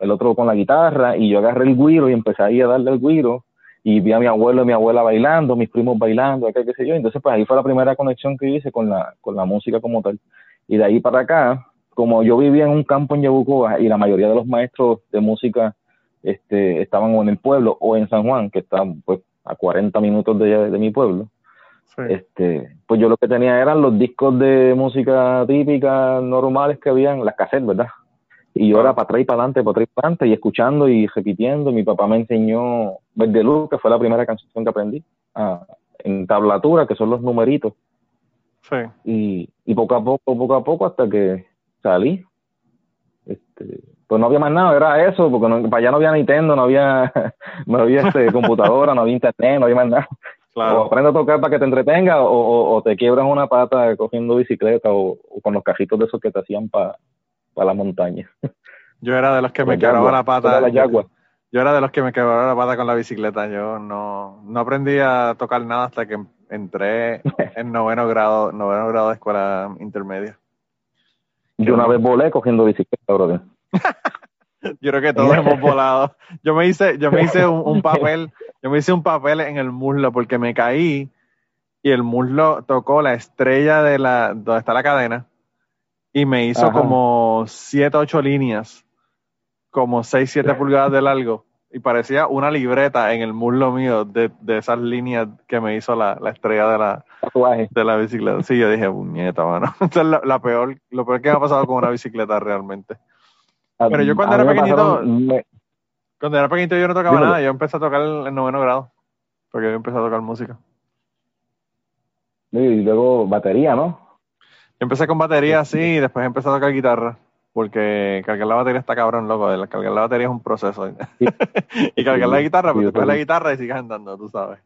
el otro con la guitarra y yo agarré el guiro y empecé a darle el guiro y vi a mi abuelo y mi abuela bailando, mis primos bailando, acá qué sé yo, entonces pues ahí fue la primera conexión que hice con la con la música como tal. Y de ahí para acá, como yo vivía en un campo en Yabucoa y la mayoría de los maestros de música este estaban o en el pueblo o en San Juan, que está pues a 40 minutos de, de mi pueblo Sí. este, pues yo lo que tenía eran los discos de música típica normales que habían, las cassettes, ¿verdad? Y yo era para atrás y para adelante, para atrás y para adelante, y escuchando y repitiendo. Mi papá me enseñó Verde Luz, que fue la primera canción que aprendí, ah, en tablatura, que son los numeritos. Sí. Y, y poco a poco, poco a poco, hasta que salí. Este, pues no había más nada, era eso, porque no- para allá no había Nintendo, no había, no había este, computadora, no había internet, no había más nada. O Claro. aprende a tocar para que te entretenga o, o- o te quiebras una pata cogiendo bicicleta o, o con los cajitos de esos que te hacían para la montaña. Yo era de los que me quebraba la pata. la. Yo era de los que me quebraba la pata con la bicicleta. Yo no, no aprendí a tocar nada hasta que entré en noveno grado, noveno grado de escuela intermedia. Yo una vez volé cogiendo bicicleta, brother. Yo creo que todos hemos volado. Yo me hice, yo me hice un, un papel, yo me hice un papel en el muslo porque me caí y el muslo tocó la estrella de la, donde está la cadena y me hizo Ajá. como siete, ocho líneas, como seis, siete pulgadas de largo y parecía una libreta en el muslo mío de, de esas líneas que me hizo la, la estrella de la, Tatuaje. de la bicicleta. Sí, yo dije, puñeta, mano. Esa es la, la peor, lo peor que me ha pasado con una bicicleta realmente. Pero yo cuando a era pequeñito- pasaron- me- Cuando era pequeñito yo no tocaba Dímelo. nada, yo empecé a tocar en noveno grado. Porque yo empecé a tocar música. y luego batería, ¿no? Yo empecé con batería, sí, y después empecé a tocar guitarra. Porque cargar la batería está cabrón, loco. Cargar la batería es un proceso. y cargar la guitarra, pues sí, te la guitarra y sigues andando, tú sabes.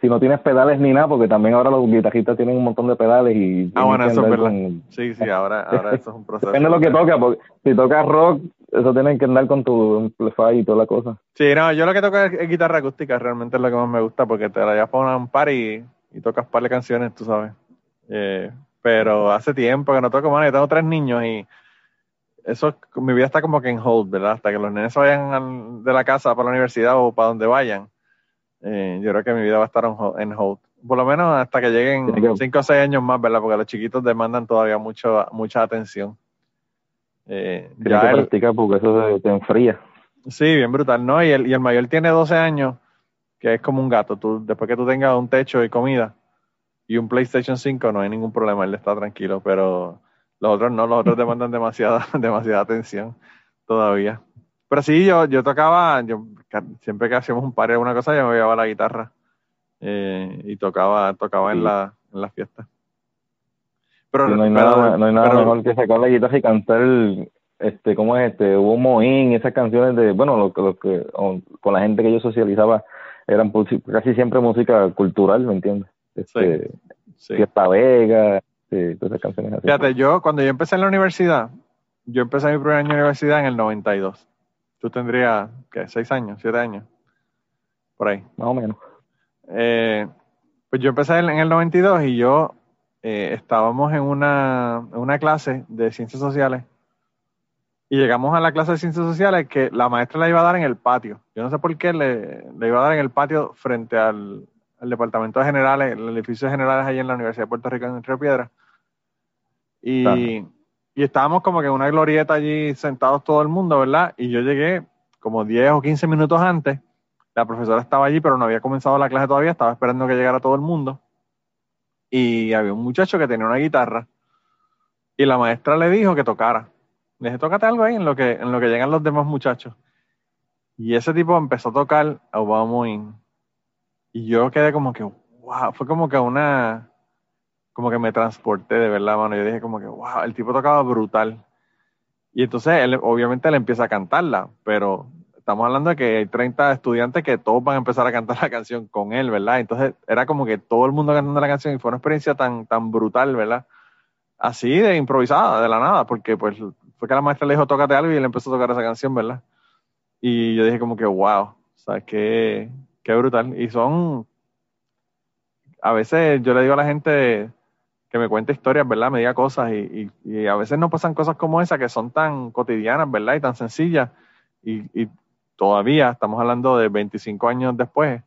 Si no tienes pedales ni nada, porque también ahora los guitarristas tienen un montón de pedales y Ah, bueno, eso es verdad. con- Sí, sí, ahora, ahora eso es un proceso. Depende de lo que toca, porque si tocas rock, eso tienen que andar con tu amplify y toda la cosa. Sí, no, yo lo que toco es, guitarra acústica, realmente es lo que más me gusta, porque te la llevas para un par y, y tocas par de canciones, tú sabes. Eh, pero hace tiempo que no toco, mano, yo tengo tres niños y eso, mi vida está como que en hold, ¿verdad? Hasta que los nenes se vayan de la casa para la universidad o para donde vayan, eh, yo creo que mi vida va a estar en hold. Por lo menos hasta que lleguen Tiene que- cinco o seis años más, ¿verdad? Porque los chiquitos demandan todavía mucho, mucha atención. Eh, ya que el- practicar porque eso se- te enfría. Sí, bien brutal, ¿no? Y el, y el mayor tiene 12 años, que es como un gato. Tú, después que tú tengas un techo y comida y un PlayStation 5, no hay ningún problema, él está tranquilo, pero los otros no, los otros demandan demasiada, demasiada atención todavía. Pero sí, yo, yo tocaba, yo siempre que hacíamos un par de alguna cosa, yo me llevaba la guitarra eh, y tocaba, tocaba en la, en la fiesta. Pero, Sí, no hay pero- nada, no hay nada pero- mejor que sacar la guitarra y cantar, este, ¿cómo es? Este, hubo Moín, esas canciones de, bueno, lo, que- lo que, o- con la gente que yo socializaba, eran casi siempre música cultural, ¿me entiendes? Este, sí. Fiesta Vega, todas esas canciones así. Fíjate, yo cuando yo empecé en la universidad, yo empecé mi primer año de universidad en el 92. Tú tendrías, ¿qué? ¿Seis años? ¿Siete años? Por ahí. Más o menos. Eh, pues yo empecé en el 92 y yo eh, estábamos en una, en una clase de ciencias sociales Y llegamos a la clase de ciencias sociales que la maestra la iba a dar en el patio. Yo no sé por qué le, le iba a dar en el patio frente al, al departamento de generales, el edificio de generales ahí en la Universidad de Puerto Rico en Río Piedra. Y. y estábamos como que en una glorieta allí sentados todo el mundo, ¿verdad? Y yo llegué como 10 o 15 minutos antes. La profesora estaba allí, pero no había comenzado la clase todavía, estaba esperando que llegara todo el mundo. Y había un muchacho que tenía una guitarra. Y la maestra le dijo que tocara. Le dije, tócate algo ahí en lo que, en lo que llegan los demás muchachos. Y ese tipo empezó a tocar Obama In. Y yo quedé como que, wow, fue como que una, como que me transporté de verdad, mano. Yo dije como que, wow, el tipo tocaba brutal. Y entonces él, obviamente, él empieza a cantarla, pero estamos hablando de que hay 30 estudiantes que todos van a empezar a cantar la canción con él, ¿verdad? Entonces era como que todo el mundo cantando la canción y fue una experiencia tan, tan brutal, ¿verdad? Así de improvisada, de la nada, porque pues fue que la maestra le dijo, tócate algo y él empezó a tocar esa canción, ¿verdad? Y yo dije como que, wow, o sea, qué, qué brutal. Y son, a veces yo le digo a la gente que me cuente historias, ¿verdad? Me diga cosas y, y, y a veces no pasan cosas como esa que son tan cotidianas, ¿verdad? Y tan sencillas. Y, todavía, estamos hablando de 25 años después,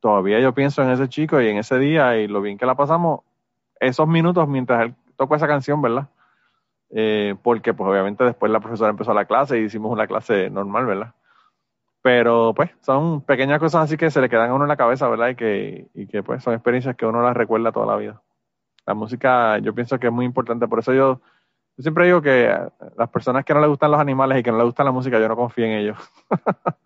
todavía yo pienso en ese chico y en ese día y lo bien que la pasamos esos minutos mientras él tocó esa canción, ¿verdad? Eh, porque pues obviamente después la profesora empezó la clase y hicimos una clase normal, ¿verdad? Pero pues son pequeñas cosas así que se le quedan a uno en la cabeza, ¿verdad? Y que, y que pues son experiencias que uno las recuerda toda la vida. La música yo pienso que es muy importante, por eso yo, yo siempre digo que a las personas que no les gustan los animales y que no les gusta la música, yo no confío en ellos.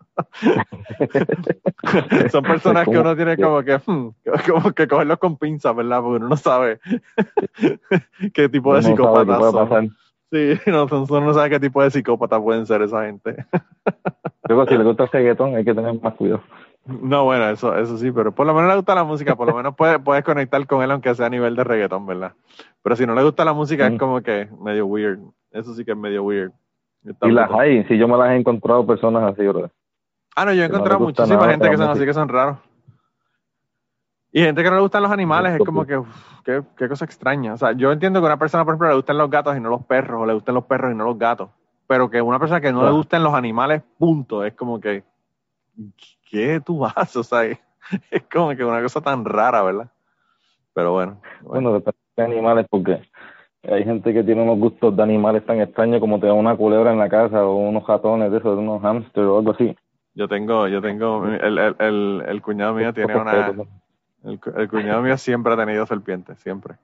son personas que uno tiene como que, hmm, como que cogerlos con pinzas, ¿verdad? Porque uno no sabe qué tipo de psicópatas son. Sí, no, uno no sabe qué tipo de psicópatas pueden ser esa gente. Luego, si le gusta el reggaetón, hay que tener más cuidado. No, bueno, eso, eso sí, pero por lo menos le gusta la música, por lo menos puedes, puedes conectar con él aunque sea a nivel de reggaetón, ¿verdad? Pero si no le gusta la música es como que medio weird. Eso sí que es medio weird. Está Y las hay, si yo me las he encontrado personas así, bro. Ah, no, yo he que encontrado muchísima nada gente que son así, que son raros. Y gente que no le gustan los animales, es como que, uf, qué, qué cosa extraña. O sea, yo entiendo que a una persona, por ejemplo, le gustan los gatos y no los perros, o le gustan los perros y no los gatos. Pero que una persona que no le gusten los animales, punto, es como que, ¿qué tú haces? O sea, es, como que una cosa tan rara, ¿verdad? Pero bueno. bueno. Bueno, depende de animales, porque hay gente que tiene unos gustos de animales tan extraños como tener una culebra en la casa o unos ratones de esos, unos hamsters o algo así. Yo tengo, yo tengo, el, el, el, el cuñado mío tiene una, el, cu- el cuñado mío siempre ha tenido serpientes, siempre.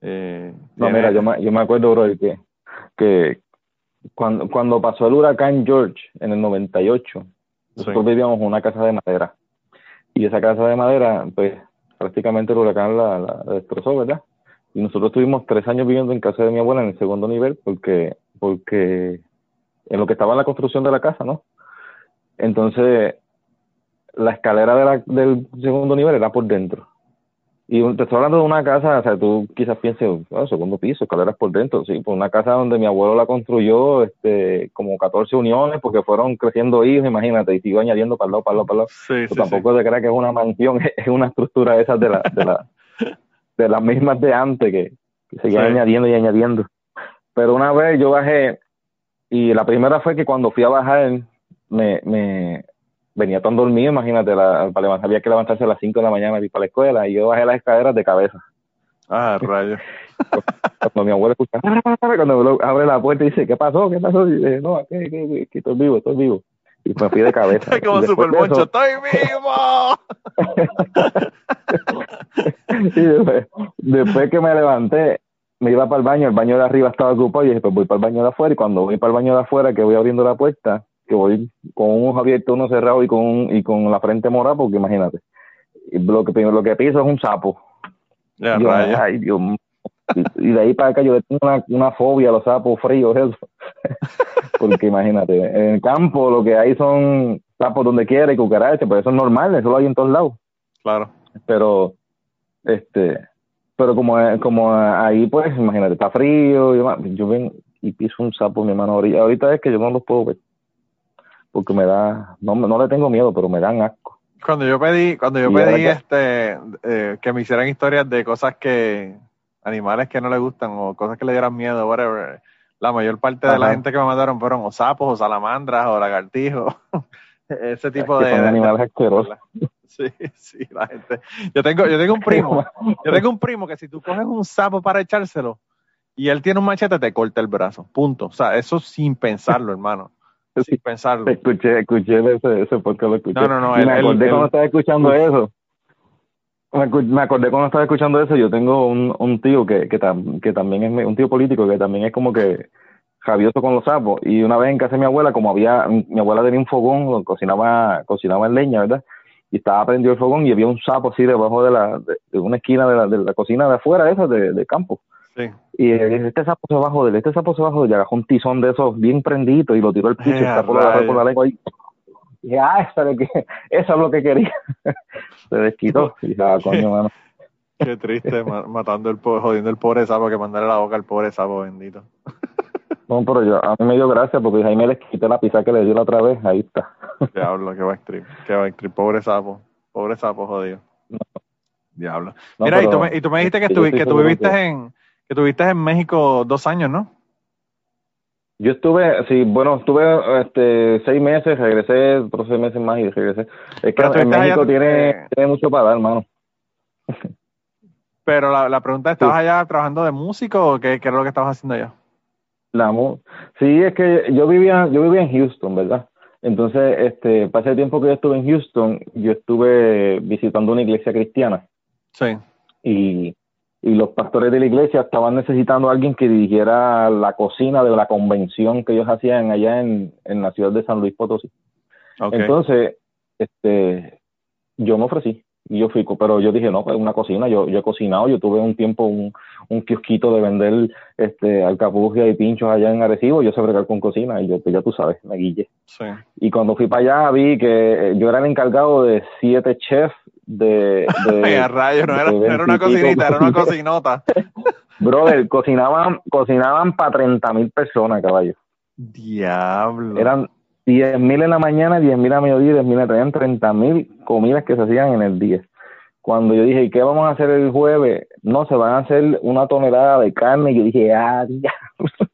Eh, No, tiene- mira, yo me, yo me acuerdo, bro, que, que cuando, cuando pasó el huracán George en el 98, nosotros Sí. vivíamos en una casa de madera. Y esa casa de madera, pues prácticamente el huracán la, la- la destrozó, ¿verdad? Y nosotros estuvimos tres años viviendo en casa de mi abuela en el segundo nivel porque, porque en lo que estaba en la construcción de la casa, ¿no? Entonces, la escalera de la- del segundo nivel era por dentro. Y te estoy hablando de una casa, o sea, tú quizás pienses, oh, segundo piso, escaleras por dentro, sí, pues una casa donde mi abuelo la construyó, este, como 14 uniones, porque fueron creciendo hijos, imagínate, y siguió añadiendo para el lado, para el lado, para el lado. Sí, sí, tampoco se crea que es una mansión, es una estructura de esas de, la, de, la, de las mismas de antes, que, que seguían Sí. añadiendo y añadiendo. Pero una vez yo bajé, y la primera fue que cuando fui a bajar, me, me venía tan dormido, imagínate, la, para levantar, había que levantarse a las 5 de la mañana y ir para la escuela, y yo bajé las escaleras de cabeza. Ah, rayos. Cuando mi abuelo escucha, cuando me abre la puerta y dice, ¿qué pasó? ¿Qué pasó? Y dije, no, aquí, aquí, aquí, aquí, estoy vivo, estoy vivo. Y me fui de cabeza. Como Super Moncho, ¡estoy vivo! y después, después que me levanté, me iba para el baño, el baño de arriba estaba ocupado, y dije, pues voy para el baño de afuera, y cuando voy para el baño de afuera, que voy abriendo la puerta, que voy con un ojo abierto, uno cerrado y con, y con la frente morada, porque imagínate, lo que, lo que piso es un sapo. Ya, Yo, rayos. ay, Dios mío. Y, y de ahí para acá yo tengo una, una fobia a los sapos fríos, eso. Porque imagínate, en el campo lo que hay son sapos donde quiera y cucarachas, pero eso es normal, eso lo hay en todos lados. Claro. Pero, este, pero como, como ahí pues, imagínate, está frío, yo, yo ven y piso un sapo, mi hermano, ahorita, ahorita es que yo no los puedo ver. Porque me da, no, no le tengo miedo, pero me dan asco. Cuando yo pedí, cuando yo Y pedí que- este eh, que me hicieran historias de cosas que animales que no le gustan o cosas que le dieran miedo, whatever, la mayor parte de la gente que me mandaron fueron o sapos, o salamandras, o lagartijos. Ese tipo que de. son de- animales asquerosos. Sí, sí, la gente. Yo tengo, yo tengo un primo, yo tengo un primo que si tú coges un sapo para echárselo y él tiene un machete, te corta el brazo. Punto. O sea, eso sin pensarlo, hermano. Sin pensarlo. Escuché, escuché ese, ese podcast, lo escuché. No, no, no, él- me acordé cuando estaba escuchando eso. Me, acordé cuando estaba escuchando eso. Yo tengo un, un tío que, que, tam- que también es un tío político que también es como que rabioso con los sapos. Y una vez en casa de mi abuela, como había, mi abuela tenía un fogón, cocinaba, cocinaba en leña, ¿verdad? Y estaba prendido el fogón y había un sapo así debajo de la, de, de una esquina de la, de la cocina de afuera, esa de, de campo. Sí. Y él este sapo se va a joder, este sapo se joder, y agarró un tizón de esos bien prendido y lo tiró al piso, y el Eh, rayos. por la lengua y y dije, ah, eso es lo que, eso es lo que quería. se desquitó. Y dije, ah, coño, mano. Qué triste, ma- matando el pobre, jodiendo el pobre sapo, que mandarle la boca al pobre sapo bendito. No, pero yo, a mí me dio gracia porque ahí me les quité la pizza que le dio la otra vez, ahí está. Diablo, qué backtrip, qué backtrip, pobre sapo, pobre sapo jodido. Diablo. No, Mira, y, tú me, y tú me dijiste que, estuvi- que tú viviste en que tuviste en México dos años, ¿no? Yo estuve, sí, bueno, estuve este, seis meses, regresé otros seis meses más y regresé. Es que en allá, México tiene, eh, tiene mucho para dar, hermano. Pero la, la pregunta, ¿estabas allá trabajando de músico o qué, qué era lo que estabas haciendo allá? La sí, es que yo vivía, yo vivía en Houston, ¿verdad? Entonces, este, para ese tiempo que yo estuve en Houston, yo estuve visitando una iglesia cristiana Sí. y, y los pastores de la iglesia estaban necesitando a alguien que dirigiera la cocina de la convención que ellos hacían allá en, en la ciudad de San Luis Potosí. Entonces, este, yo me ofrecí y yo fui, pero yo dije, no, pues una cocina, yo, yo he cocinado, yo tuve un tiempo un, un kiosquito de vender este alcapugia y pinchos allá en Arecibo, yo sé bregar con cocina y yo, pues ya tú sabes, me guille. sí. Y cuando fui para allá vi que yo era el encargado de siete chefs de... de rayos, no era, de no era una 20 y pico cocinita, era una cocinota. Brother, cocinaban, cocinaban para 30 mil personas, caballo. Diablo. Eran 10 mil en la mañana, 10 mil a mediodía, 10 mil a traían 30 mil comidas que se hacían en el día. Cuando yo dije, ¿y qué vamos a hacer el jueves? No, se van a hacer una tonelada de carne. Y yo dije, ah, diablo.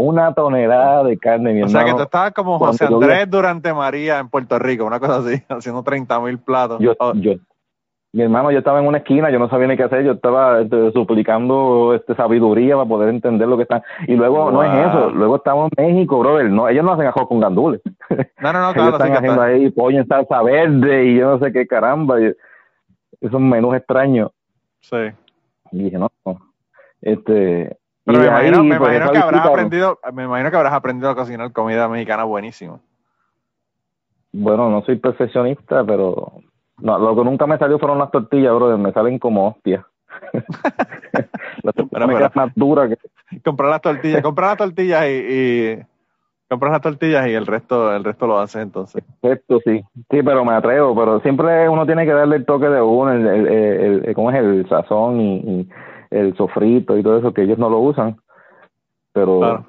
Una tonelada de carne, mi o sea que tú hermano. estabas como José yo Andrés durante María en Puerto Rico, una cosa así, haciendo 30 mil platos. Yo, Oh, yo, mi hermano, yo estaba en una esquina, yo no sabía ni qué hacer, yo estaba este, suplicando este, sabiduría para poder entender lo que están. Y luego, no es eso, luego estamos en México, brother. No, ellos no hacen arroz con gandules. no, no, no, ellos claro, sí están que haciendo está. ahí pollo en salsa verde y yo no sé qué caramba. y esos menús extraños. Sí. Y dije, no, no. Este, Pero me ahí, imagino, me pues, imagino que habrás visita, aprendido, me imagino que habrás aprendido a cocinar comida mexicana buenísimo. Bueno, no soy perfeccionista, pero no, lo que nunca me salió fueron las tortillas, brother. Me salen como hostias. las tortillas Pero, pero- más duras que... Comprar las tortillas, comprar las tortillas y, y compras las tortillas y el resto, el resto lo haces entonces. Esto sí, sí, pero me atrevo, pero siempre uno tiene que darle el toque de uno, el, el, el- el- ¿cómo es? El sazón y, y el sofrito y todo eso, que ellos no lo usan. Pero, Claro.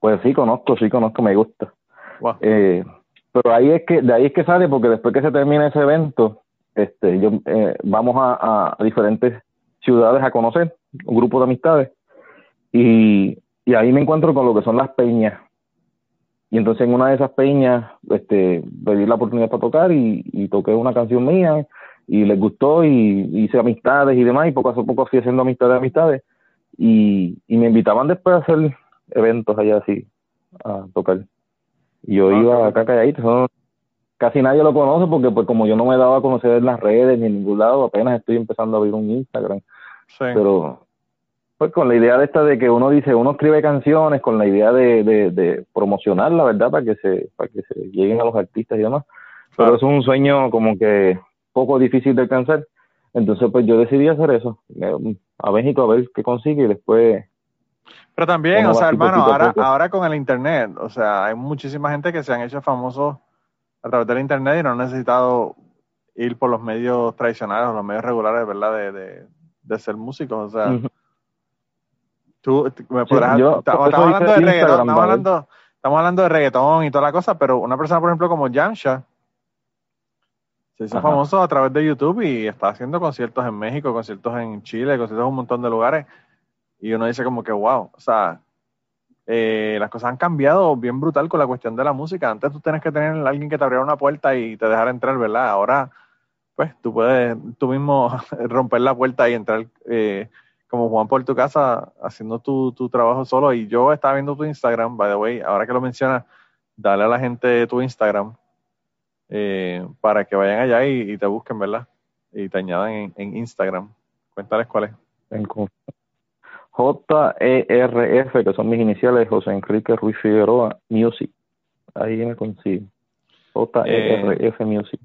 pues sí conozco, sí conozco, me gusta. Wow. Eh, pero ahí es que, de ahí es que sale, porque después que se termina ese evento, este, yo, eh, vamos a, a diferentes ciudades a conocer, un grupo de amistades, y, y ahí me encuentro con lo que son las peñas. Y entonces en una de esas peñas, este, pedí la oportunidad para tocar y, y toqué una canción mía y les gustó y hice amistades y demás y poco a poco fui haciendo amistades, amistades y, y me invitaban después a hacer eventos allá así, a tocar. Y yo Ah, iba acá calladito, eso casi nadie lo conoce porque pues como yo no me daba a conocer en las redes ni en ningún lado, apenas estoy empezando a abrir un Instagram Sí. pero pues con la idea de esta de que uno dice uno escribe canciones con la idea de, de, de promocionar la verdad para que se para que se lleguen a los artistas y demás Claro. pero es un sueño como que poco difícil de alcanzar. Entonces pues yo decidí hacer eso. Eh, a México a ver qué consigue y después Pero también, o sea, hermano, ahora, ahora con el internet, o sea, hay muchísima gente que se han hecho famosos a través del internet y no han necesitado ir por los medios tradicionales o los medios regulares, ¿verdad? De, de, de ser músicos, o sea, tú me podrás, yo estamos por eso estamos hablando de reggaetón, estamos hablando, estamos hablando de reggaetón y toda la cosa, pero una persona, por ejemplo, como Jamsha, se hizo Ajá. famoso a través de YouTube y está haciendo conciertos en México, conciertos en Chile, conciertos en un montón de lugares. Y uno dice como que, wow, o sea, eh, las cosas han cambiado bien brutal con la cuestión de la música. Antes tú tenías que tener a alguien que te abriera una puerta y te dejara entrar, ¿verdad? Ahora, pues tú puedes tú mismo romper la puerta y entrar eh, como Juan por tu casa haciendo tu, tu trabajo solo. Y yo estaba viendo tu Instagram, by the way, ahora que lo mencionas, dale a la gente tu Instagram eh, para que vayan allá y, te busquen, ¿verdad? Y te añadan en, en Instagram. Cuéntales cuál es. J-E-R-F, que son mis iniciales, José Enrique Ruiz Figueroa, Music. Ahí me consigo. J-E-R-F eh, Music.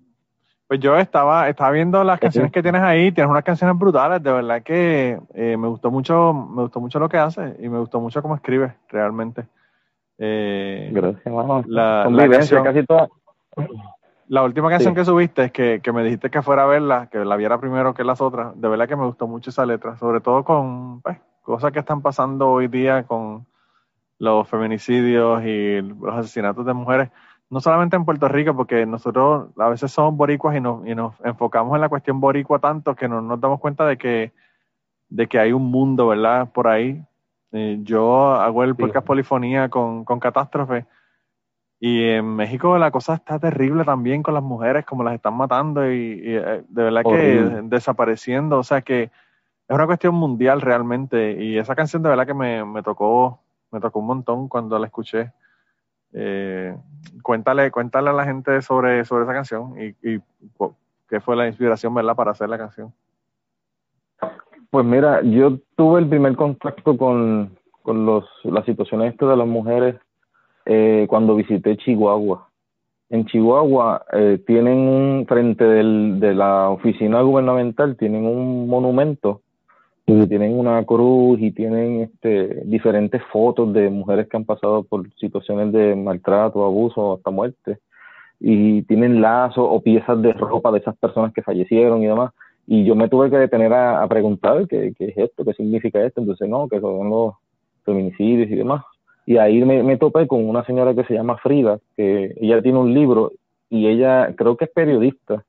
Pues yo estaba, estaba viendo las canciones que tienes ahí, tienes unas canciones brutales, de verdad que eh, me gustó mucho, me gustó mucho lo que haces y me gustó mucho cómo escribes, realmente. Eh, Gracias, vamos. La, casi toda. La última canción que subiste es que, que, me dijiste que fuera a verla, que la viera primero que las otras. De verdad que me gustó mucho esa letra, sobre todo con pues, cosas que están pasando hoy día con los feminicidios y los asesinatos de mujeres, no solamente en Puerto Rico, porque nosotros a veces somos boricuas y nos, y nos enfocamos en la cuestión boricua tanto que no nos damos cuenta de que, de que hay un mundo, ¿verdad? Por ahí. Eh, yo hago el podcast Polifonía con, con Catástrofe y en México la cosa está terrible también con las mujeres, como las están matando y, eh, de verdad que desapareciendo. O sea que es una cuestión mundial realmente. Y esa canción de verdad que me, me tocó, me tocó un montón cuando la escuché. Eh, cuéntale, cuéntale a la gente sobre, sobre esa canción y, y qué fue la inspiración, ¿verdad?, para hacer la canción. Pues mira, yo tuve el primer contacto con, con los, las situaciones de las mujeres eh, cuando visité Chihuahua. En Chihuahua eh, tienen frente de la oficina gubernamental, tienen un monumento donde tienen una cruz y tienen este, diferentes fotos de mujeres que han pasado por situaciones de maltrato, abuso, hasta muerte. Y tienen lazos o piezas de ropa de esas personas que fallecieron y demás. Y yo me tuve que detener a, preguntar qué, qué, es esto, qué significa esto. Entonces, no, que son los feminicidios y demás. Y ahí me, me, topé con una señora que se llama Frida, que ella tiene un libro y ella creo que es periodista.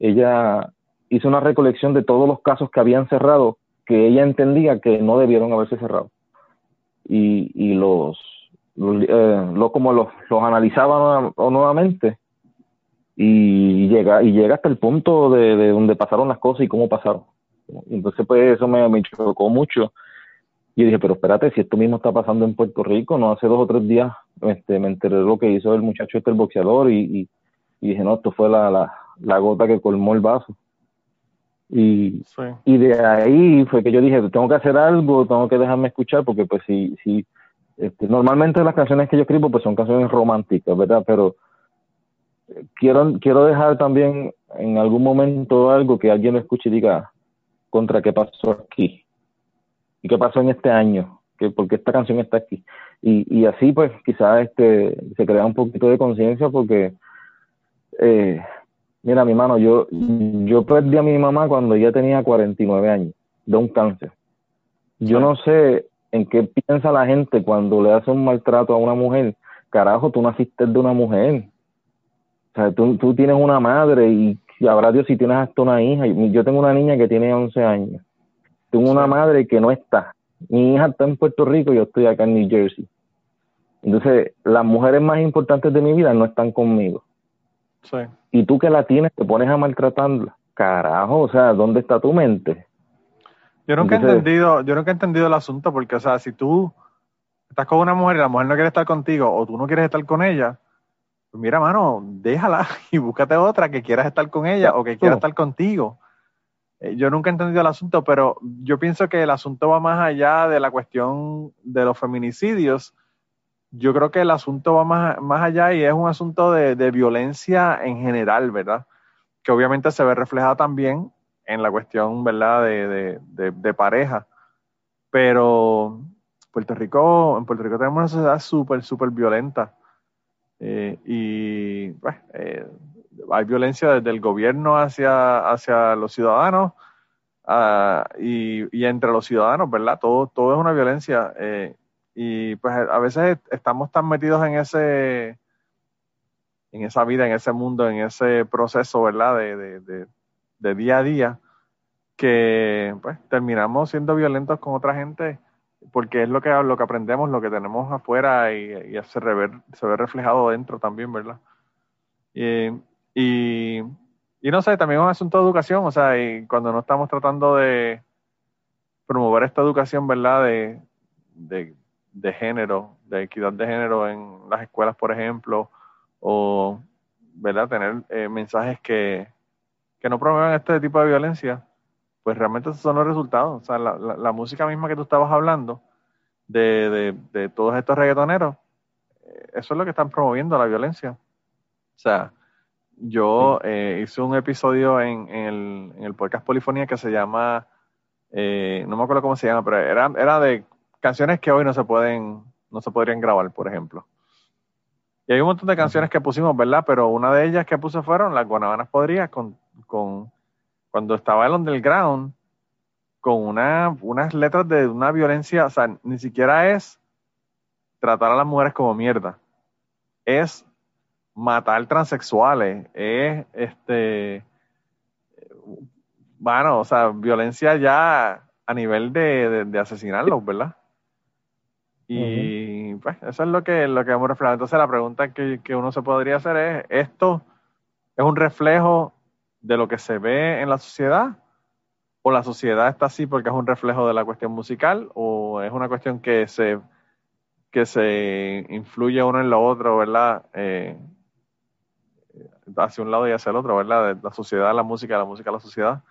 Ella hizo una recolección de todos los casos que habían cerrado que ella entendía que no debieron haberse cerrado. Y, y los, eh, como los, los analizaba nuevamente y llega y llega hasta el punto de, de, donde pasaron las cosas y cómo pasaron. Entonces pues eso me, me chocó mucho y dije, pero espérate, si esto mismo está pasando en Puerto Rico, no hace dos o tres días este, me enteré de lo que hizo el muchacho este, el boxeador, y, y, dije, no, esto fue la, la, la, gota que colmó el vaso. Y, y de ahí fue que yo dije, tengo que hacer algo, tengo que dejarme escuchar, porque pues si, si este, normalmente las canciones que yo escribo pues son canciones románticas, ¿verdad? Pero quiero, quiero dejar también en algún momento algo que alguien lo escuche y diga, contra qué pasó aquí y qué pasó en este año, que porque esta canción está aquí. Y, y así pues quizás este, se crea un poquito de conciencia porque, eh, mira mi mano, yo, yo perdí a mi mamá cuando ella tenía 49 años de un cáncer. Yo no sé en qué piensa la gente cuando le hace un maltrato a una mujer. Carajo, tú naciste de una mujer. O sea, tú, tú tienes una madre y, y habrá Dios si tienes hasta una hija. Yo tengo una niña que tiene 11 años tengo una madre que no está. Mi hija está en Puerto Rico y yo estoy acá en New Jersey. Entonces, las mujeres más importantes de mi vida no están conmigo. Sí. Y tú que la tienes, te pones a maltratarla. Carajo, o sea, ¿dónde está tu mente? Yo nunca he entendido, yo nunca he entendido el asunto porque, o sea, si tú estás con una mujer y la mujer no quiere estar contigo o tú no quieres estar con ella, pues mira, mano, déjala y búscate otra que quieras estar con ella o que quiera estar contigo. Eh, yo nunca he entendido el asunto, pero yo pienso que el asunto va más allá de la cuestión de los feminicidios. Yo creo que el asunto va más, más allá y es un asunto de, violencia en general, ¿verdad? Que obviamente se ve reflejada también en la cuestión, ¿verdad?, de, de, pareja. Pero Puerto Rico, en Puerto Rico tenemos una sociedad súper, súper violenta. Eh, y pues, eh, hay violencia desde el gobierno hacia, hacia los ciudadanos uh, y, y, entre los ciudadanos, ¿verdad? Todo, todo es una violencia. Eh, y pues a veces estamos tan metidos en ese en esa vida, en ese mundo, en ese proceso, ¿verdad? De, de, de, día a día, que pues terminamos siendo violentos con otra gente porque es lo que, lo que aprendemos, lo que tenemos afuera y, y se, rever, se ve reflejado dentro también, ¿verdad? Y, y, y, no sé, también es un asunto de educación, o sea, y cuando no estamos tratando de promover esta educación, ¿verdad? De, de, de género, de equidad de género en las escuelas, por ejemplo, o, ¿verdad? Tener eh, mensajes que, que no promuevan este tipo de violencia pues realmente esos son los resultados. O sea, la, la, música misma que tú estabas hablando, de, de, de, todos estos reggaetoneros, eh, eso es lo que están promoviendo, la violencia. O sea, yo eh, hice un episodio en, en, el, en, el, podcast Polifonía que se llama, eh, no me acuerdo cómo se llama, pero era, era de canciones que hoy no se pueden, no se podrían grabar, por ejemplo. Y hay un montón de canciones que pusimos, ¿verdad? Pero una de ellas que puse fueron Las Guanabanas Podrías con, con cuando estaba el underground, con una, unas letras de una violencia, o sea, ni siquiera es tratar a las mujeres como mierda, es matar transexuales, es este, bueno, o sea, violencia ya a nivel de, de, asesinarlos, ¿verdad? Y pues eso es lo que, lo que hemos reflejado. Entonces la pregunta que, que uno se podría hacer es, ¿esto es un reflejo de lo que se ve en la sociedad? ¿O la sociedad está así porque es un reflejo de la cuestión musical? ¿O es una cuestión que se, que se influye uno en lo otro, ¿verdad? Eh, hacia un lado y hacia el otro, ¿verdad? De la sociedad, la música, la música, la sociedad.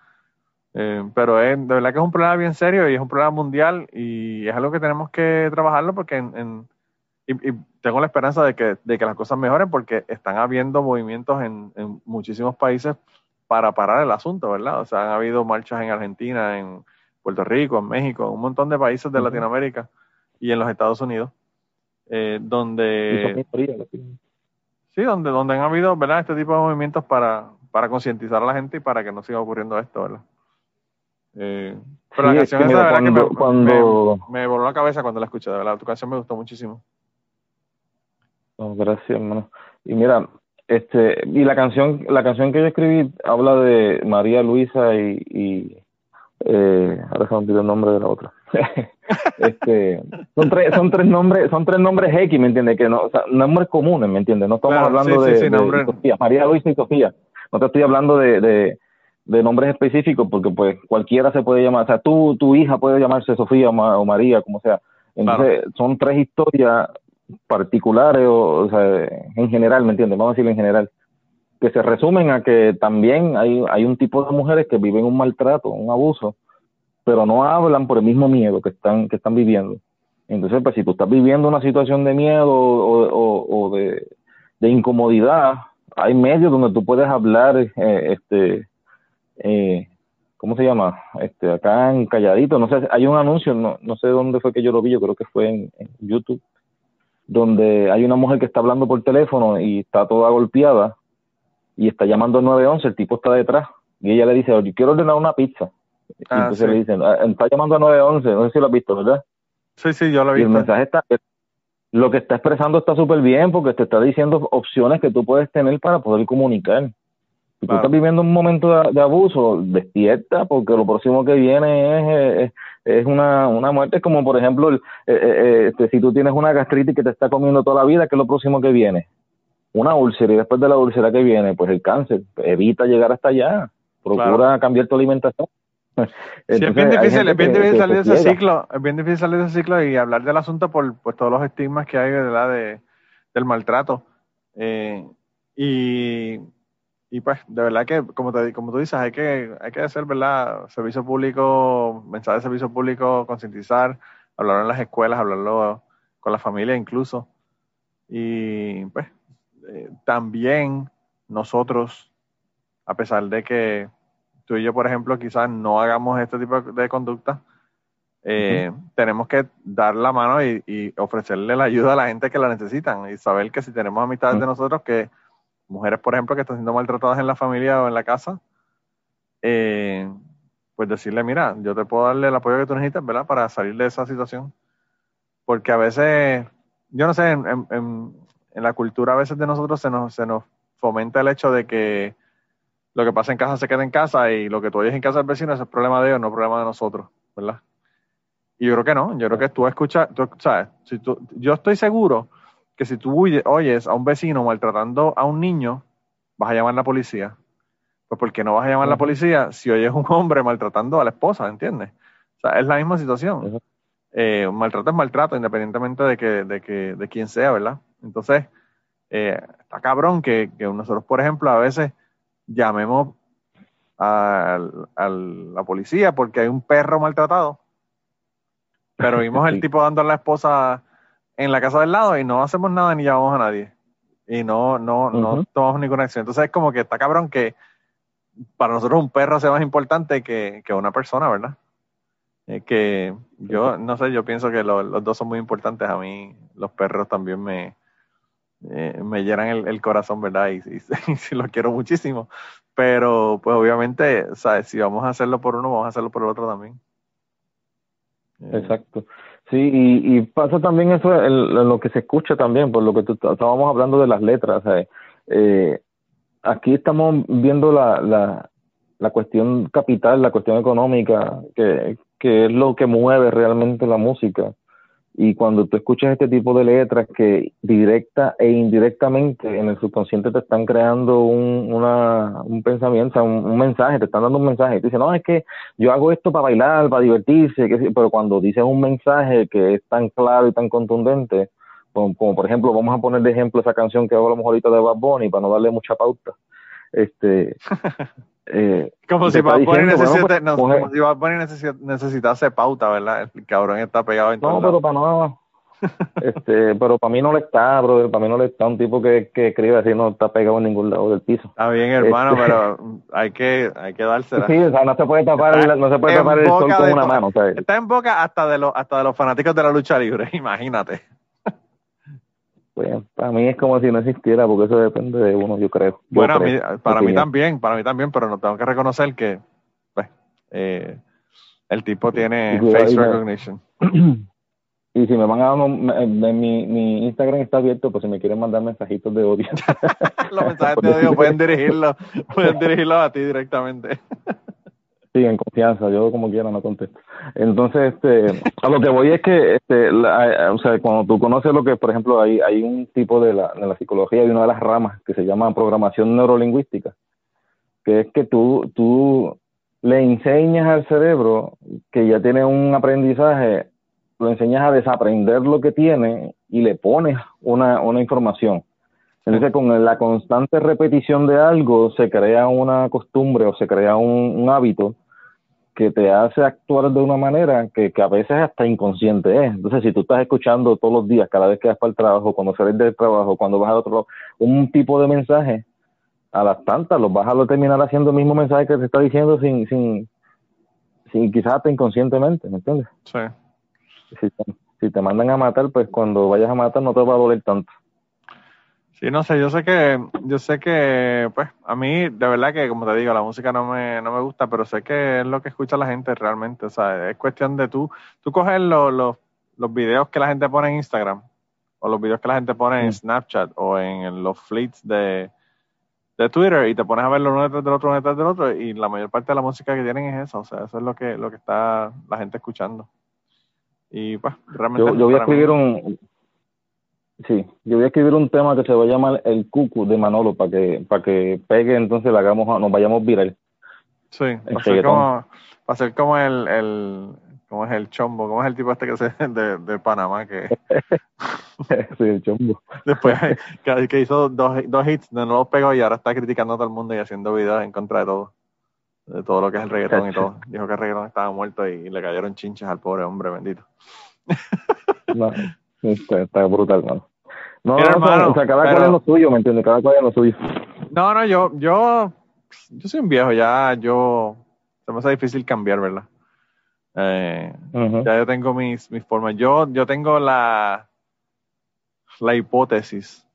Eh, pero es, de verdad que es un problema bien serio y es un problema mundial y es algo que tenemos que trabajarlo porque en, y, tengo la esperanza de que, de que las cosas mejoren porque están habiendo movimientos en, en muchísimos países para parar el asunto, ¿verdad? O sea, han habido marchas en Argentina, en Puerto Rico, en México, en un montón de países de Latinoamérica y en los Estados Unidos, eh, donde... Sí, donde, donde han habido, ¿verdad? Este tipo de movimientos para, para concientizar a la gente y para que no siga ocurriendo esto, ¿verdad? Eh, pero la canción esa, ¿verdad? que me, cuando... me, voló la cabeza cuando la escuché, de verdad. Tu canción me gustó muchísimo. gracias, hermano. Y mira, este, y la canción, la canción que yo escribí habla de María Luisa y, y eh, ahora se me olvidó el nombre de la otra. este, son tres, son tres nombres, son tres nombres X, ¿me entiendes? Que no, o sea, nombres comunes, ¿me entiendes? No estamos hablando de, Sofía, María Luisa y Sofía. No te estoy hablando de, de, de, nombres específicos porque pues cualquiera se puede llamar, o sea, tú, tu hija puede llamarse Sofía o, María, como sea. Entonces, son tres historias particulares, o, o, sea, en general, ¿me entiendes? Vamos a decirlo en general, que se resumen a que también hay, hay un tipo de mujeres que viven un maltrato, un abuso, pero no hablan por el mismo miedo que están, que están viviendo. Entonces, pues si tú estás viviendo una situación de miedo o, o, de, incomodidad, hay medios donde tú puedes hablar, eh, este, eh, ¿cómo se llama? Este, acá en Calladito, no sé, hay un anuncio, no, no sé dónde fue que yo lo vi, yo creo que fue en YouTube, donde hay una mujer que está hablando por teléfono y está toda golpeada y está llamando al 911, el tipo está detrás y ella le dice, yo quiero ordenar una pizza. Y ah, entonces le dicen, ah, está llamando al 911, no sé si lo has visto, ¿verdad? Sí, sí, yo lo he visto. Y el mensaje está, lo que está expresando está súper bien porque te está diciendo opciones que tú puedes tener para poder comunicar. Si tú estás viviendo un momento de, abuso, despierta, porque lo próximo que viene es, es, una, una muerte, como por ejemplo, eh, eh, eh, este, si tú tienes una gastritis que te está comiendo toda la vida, ¿qué es lo próximo que viene? Una úlcera, y después de la úlcera que viene, pues el cáncer. Evita llegar hasta allá, procura cambiar tu alimentación. Sí, es bien difícil, es bien difícil salir de ese ciclo, es bien difícil salir de ese ciclo y hablar del asunto por, por todos los estigmas que hay ¿verdad? de del maltrato. y y pues, de verdad que, como, te, como tú dices, hay que, hay que hacer, ¿verdad? Servicio público, mensaje de servicio público, concientizar, hablarlo en las escuelas, hablarlo con la familia incluso. Y pues, eh, también nosotros, a pesar de que tú y yo, por ejemplo, quizás no hagamos este tipo de conducta, eh, tenemos que dar la mano y, ofrecerle la ayuda a la gente que la necesitan y saber que si tenemos amistades de nosotros que mujeres, por ejemplo, que están siendo maltratadas en la familia o en la casa, eh, pues decirle, mira, yo te puedo darle el apoyo que tú necesitas, ¿verdad? Para salir de esa situación. Porque a veces, yo no sé, en, en, la cultura a veces de nosotros se nos, se nos fomenta el hecho de que lo que pasa en casa se queda en casa y lo que tú oyes en casa del vecino es el problema de ellos, no el problema de nosotros, ¿verdad? Y yo creo que no, yo creo que tú escuchas, tú, ¿sabes? Si tú, yo estoy seguro que si tú oyes a un vecino maltratando a un niño, vas a llamar a la policía. Pues ¿por qué no vas a llamar a la policía si oyes a un hombre maltratando a la esposa, ¿entiendes? O sea, es la misma situación. Eh, maltrato es maltrato, independientemente de que, de que, de quién sea, ¿verdad? Entonces, eh, está cabrón que, que, nosotros, por ejemplo, a veces llamemos a, la policía porque hay un perro maltratado, pero vimos el tipo dando a la esposa en la casa del lado y no hacemos nada ni llamamos a nadie. Y no, no, no tomamos ninguna acción. Entonces es como que está cabrón que para nosotros un perro sea más importante que, que una persona, ¿verdad? que yo, no sé, yo pienso que los dos son muy importantes. A mí los perros también me, eh, me llenan el, corazón, ¿verdad? Y, y, los quiero muchísimo. Pero, pues obviamente, ¿sabes? Si vamos a hacerlo por uno, vamos a hacerlo por el otro también. Eh, Exacto. Sí, y, pasa también eso en, lo que se escucha también, por lo que tú, estábamos hablando de las letras. Eh, aquí estamos viendo la, la, la cuestión capital, la cuestión económica, que, que es lo que mueve realmente la música. Y cuando tú escuchas este tipo de letras que directa e indirectamente en el subconsciente te están creando un, una, un pensamiento, un, mensaje, te están dando un mensaje. Y tú dices, no, es que yo hago esto para bailar, para divertirse, pero cuando dices un mensaje que es tan claro y tan contundente, como, como, por ejemplo, vamos a poner de ejemplo esa canción que hablamos ahorita de Bad Bunny, para no darle mucha pauta. Este, Eh, como, si Bad Bunny necesita, no, como si Bad Bunny necesitase pauta, ¿verdad? El cabrón está pegado en No, pero para nada. este, pero para mí no le está, brother, para mí no le está un tipo que, que escribe así, no está pegado en ningún lado del piso. Está bien, hermano, este pero hay que, hay que dársela. Sí, o sea, no se puede tapar, el, no se puede tapar el sol con una mano. Está en boca hasta de los, hasta de los fanáticos de la lucha libre, imagínate. Pues, para mí es como si no existiera, porque eso depende de uno, yo creo. bueno, para mí también, para mí también, pero no tengo que reconocer que pues, eh, el tipo tiene face recognition. Y si me van a dar mi, mi Instagram está abierto, pues si me quieren mandar mensajitos de odio. Los mensajes de odio pueden dirigirlo, pueden dirigirlo a ti directamente. Sí, en confianza, yo como quiera no contesto. Entonces, este, a lo que voy es que, este, o sea, cuando tú conoces lo que, por ejemplo, hay, hay un tipo de la, de la psicología, hay una de las ramas que se llama programación neurolingüística, que es que tú, tú le enseñas al cerebro que ya tiene un aprendizaje, lo enseñas a desaprender lo que tiene y le pones una, una información. Entonces, con la constante repetición de algo, se crea una costumbre o se crea un, hábito que te hace actuar de una manera que, a veces hasta inconsciente es. Entonces, si tú estás escuchando todos los días, cada vez que vas para el trabajo, cuando sales del trabajo, cuando vas al otro lado, un tipo de mensaje, a las tantas los vas a terminar haciendo el mismo mensaje que te está diciendo sin, sin, sin quizás hasta inconscientemente, ¿me entiendes? Sí. Si si te mandan a matar, pues cuando vayas a matar no te va a doler tanto. Sí, no sé, yo sé que, yo sé que, pues, a mí, de verdad que, como te digo, la música no me, no me gusta, pero sé que es lo que escucha la gente realmente, o sea, es cuestión de tú, tú coges los, los, los videos que la gente pone en Instagram, o los videos que la gente pone en. Snapchat, o en, los fleets de, de Twitter, y te pones a ver uno detrás del otro, uno detrás del otro, y la mayor parte de la música que tienen es esa, o sea, eso es lo que, lo que está la gente escuchando. Y, pues, realmente... Yo, yo voy a escribir un Sí, yo voy a escribir un tema que se va a llamar El Cucu de Manolo para que para que pegue, entonces la hagamos, nos vayamos viral. Sí, va a ser como, va a ser como el, el, como es el chombo, como es el tipo este que se de, de Panamá que sí, el chombo. Después que, que hizo dos, dos hits, no los pegó y ahora está criticando a todo el mundo y haciendo videos en contra de todo, de todo lo que es el reggaetón y todo. Dijo que el reggaetón estaba muerto y, le cayeron chinches al pobre hombre bendito. no, está, está brutal, ¿no? No, o sea, cada cual es lo suyo, ¿me entiendes? Cada cual es lo suyo. No, no, yo, yo, yo soy un viejo, ya yo, se me hace difícil cambiar, ¿verdad? Eh, Ya yo tengo mis, mis formas. Yo, yo tengo la, la hipótesis,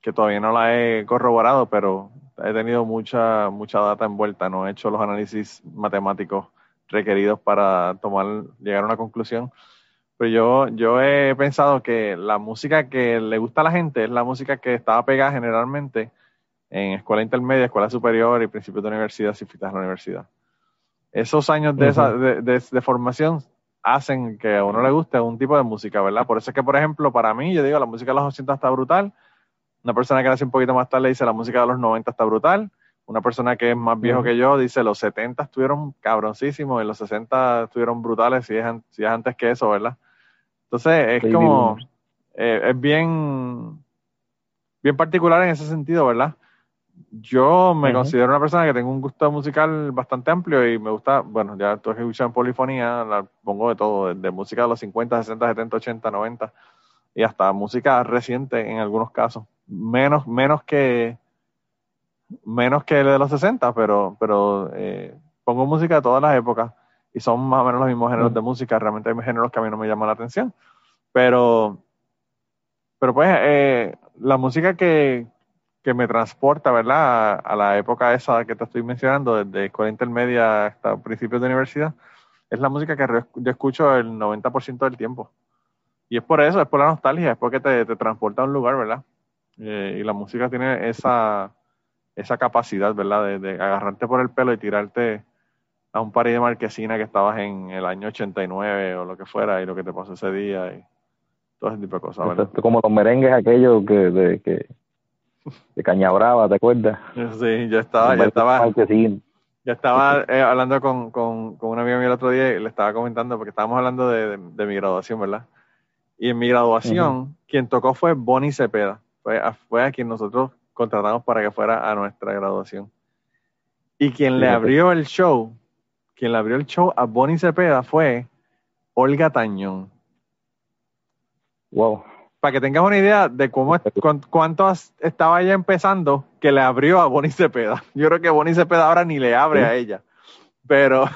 que todavía no la he corroborado, pero he tenido mucha, mucha data envuelta, no he hecho los análisis matemáticos requeridos para tomar, llegar a una conclusión pero yo, yo he pensado que la música que le gusta a la gente es la música que estaba pegada generalmente en escuela intermedia, escuela superior y principios de universidad si fuiste a la universidad. Esos años de, esa, de, de, formación hacen que a uno le guste un tipo de música, ¿verdad? Por eso es que, por ejemplo, para mí, yo digo, la música de los 80 está brutal. Una persona que nace un poquito más tarde dice, la música de los 90 está brutal. Una persona que es más viejo que yo dice, los 70 estuvieron cabroncísimos y los 60 estuvieron brutales, si es, si es antes que eso, ¿verdad? Entonces, es como, eh, es bien, bien particular en ese sentido, ¿verdad? Yo me considero una persona que tengo un gusto musical bastante amplio y me gusta, bueno, ya tú has escuchado en polifonía, la pongo de todo, de, música de los 50, 60, 70, 80, 90 y hasta música reciente en algunos casos. Menos, menos que menos que el de los 60, pero, pero eh, pongo música de todas las épocas y son más o menos los mismos géneros de música. Realmente hay géneros que a mí no me llaman la atención. Pero, pero pues, eh, la música que, que me transporta, ¿verdad? A, la época esa que te estoy mencionando, desde escuela intermedia hasta principios de universidad, es la música que yo escucho el 90% del tiempo. Y es por eso, es por la nostalgia, es porque te, te transporta a un lugar, ¿verdad? Eh, y la música tiene esa, esa capacidad, ¿verdad? De, de, agarrarte por el pelo y tirarte a un par de marquesina que estabas en el año 89 o lo que fuera y lo que te pasó ese día y todo ese tipo de cosas, ¿verdad? Como los merengues aquellos que, de, que de Caña Brava, ¿te acuerdas? Sí, yo estaba, yo estaba, estaba eh, hablando con, con, con una amiga mía el otro día y le estaba comentando, porque estábamos hablando de, de, mi graduación, ¿verdad? Y en mi graduación, quien tocó fue Bonnie Cepeda, fue a, fue a quien nosotros contratamos para que fuera a nuestra graduación. Y quien le abrió el show, quien le abrió el show a Bonnie Cepeda fue Olga Tañón. Wow para que tengas una idea de cómo cuánto estaba ella empezando que le abrió a Bonnie Cepeda. Yo creo que Bonnie Cepeda ahora ni le abre a ella. Pero,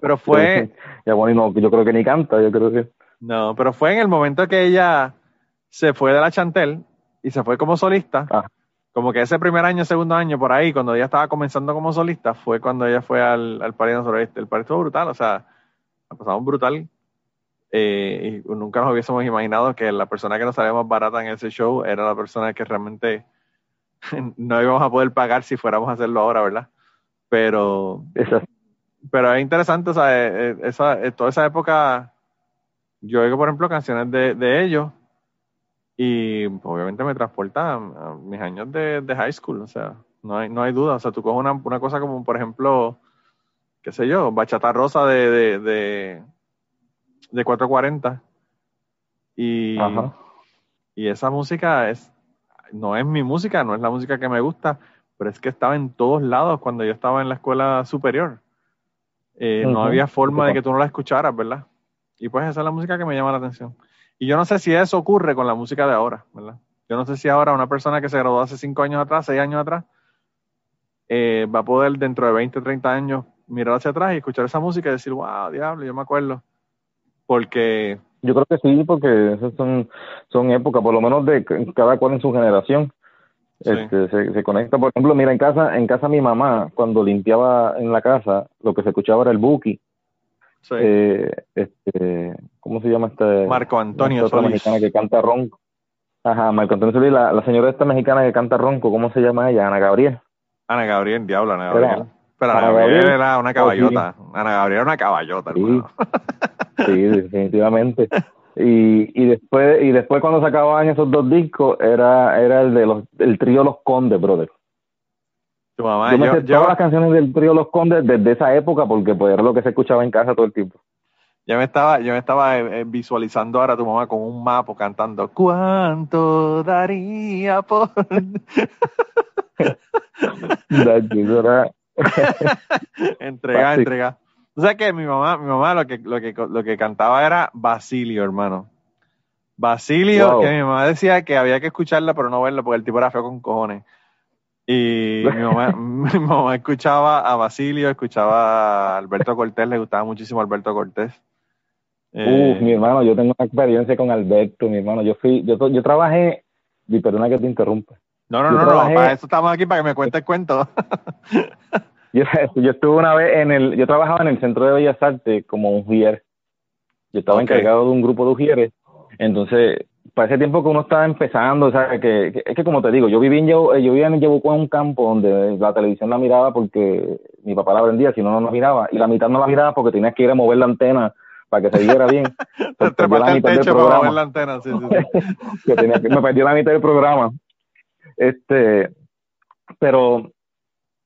pero fue. Ya Bonnie no, yo creo que ni canta, yo creo que. No, pero fue en el momento que ella se fue de la Chantel y se fue como solista. Ah. Como que ese primer año, segundo año, por ahí, cuando ella estaba comenzando como solista, fue cuando ella fue al, al París El París estuvo brutal, o sea, ha pasado un brutal. Eh, y nunca nos hubiésemos imaginado que la persona que nos salía más barata en ese show era la persona que realmente no íbamos a poder pagar si fuéramos a hacerlo ahora, ¿verdad? Pero, pero es interesante, o sea, eh, eh, esa, toda esa época, yo oigo, por ejemplo, canciones de, de ellos y obviamente me transporta a, mis años de, de, high school, o sea, no hay, no hay duda, o sea, tú coges una, una cosa como, por ejemplo, qué sé yo, bachata rosa de, de de 440. Y, y esa música es, no es mi música, no es la música que me gusta, pero es que estaba en todos lados cuando yo estaba en la escuela superior. Eh, no había forma de que tú no la escucharas, ¿verdad? Y pues esa es la música que me llama la atención. Y yo no sé si eso ocurre con la música de ahora, ¿verdad? Yo no sé si ahora una persona que se graduó hace 5 años atrás, 6 años atrás, eh, va a poder dentro de 20, 30 años mirar hacia atrás y escuchar esa música y decir, wow, diablo, yo me acuerdo porque... Yo creo que sí, porque esas son, son épocas, por lo menos de cada cual en su generación. Este, se, se, conecta, por ejemplo, mira, en casa, en casa mi mamá, cuando limpiaba en la casa, lo que se escuchaba era el buki. Sí. Eh, este, ¿Cómo se llama este? Marco Antonio esta mexicana que canta ronco. Ajá, Marco Antonio Solís, la, la, señora esta mexicana que canta ronco, ¿cómo se llama ella? Ana Gabriel. Ana Gabriel, diablo, Ana Gabriel. Pero Ana, Gabriel, era una caballota. Ana Gabriel era una caballota, hermano. Sí, definitivamente. Y, y después y después cuando se acababan esos dos discos era era el de los el trío Los Condes, brother. Tu mamá, yo me sé todas las canciones del trío Los Condes desde esa época porque pues era lo que se escuchaba en casa todo el tiempo. Yo me estaba, yo me estaba eh, eh, visualizando ahora a tu mamá con un mapa cantando ¿Cuánto daría por...? entrega, entrega. O sea que mi mamá, mi mamá lo que, lo que, lo que cantaba era Basilio, hermano. Basilio, que mi mamá decía que había que escucharla pero no verla porque el tipo era feo con cojones. Y mi mamá, mi mamá escuchaba a Basilio, escuchaba a Alberto Cortés, le gustaba muchísimo Alberto Cortés. Uf, mi hermano, yo tengo una experiencia con Alberto, mi hermano. Yo fui, yo, yo trabajé, y perdona que te interrumpa. No, no, no, no, para eso estamos aquí, para que me cuentes el cuento. Yo, yo estuve una vez en el, yo trabajaba en el Centro de Bellas Artes como un ujier. Yo estaba encargado de un grupo de ujieres. Entonces, para ese tiempo que uno estaba empezando, o sea, que, es que como te digo, yo vivía en yo vivía en Yebuco en un campo donde la televisión la miraba porque mi papá la vendía, si no, no la miraba. Y la mitad no la miraba porque tenías que ir a mover la antena para que se viera bien. Te perdió la mitad del programa. la antena. Sí, sí, sí. que tenía que- me perdió la mitad del programa. Este, pero,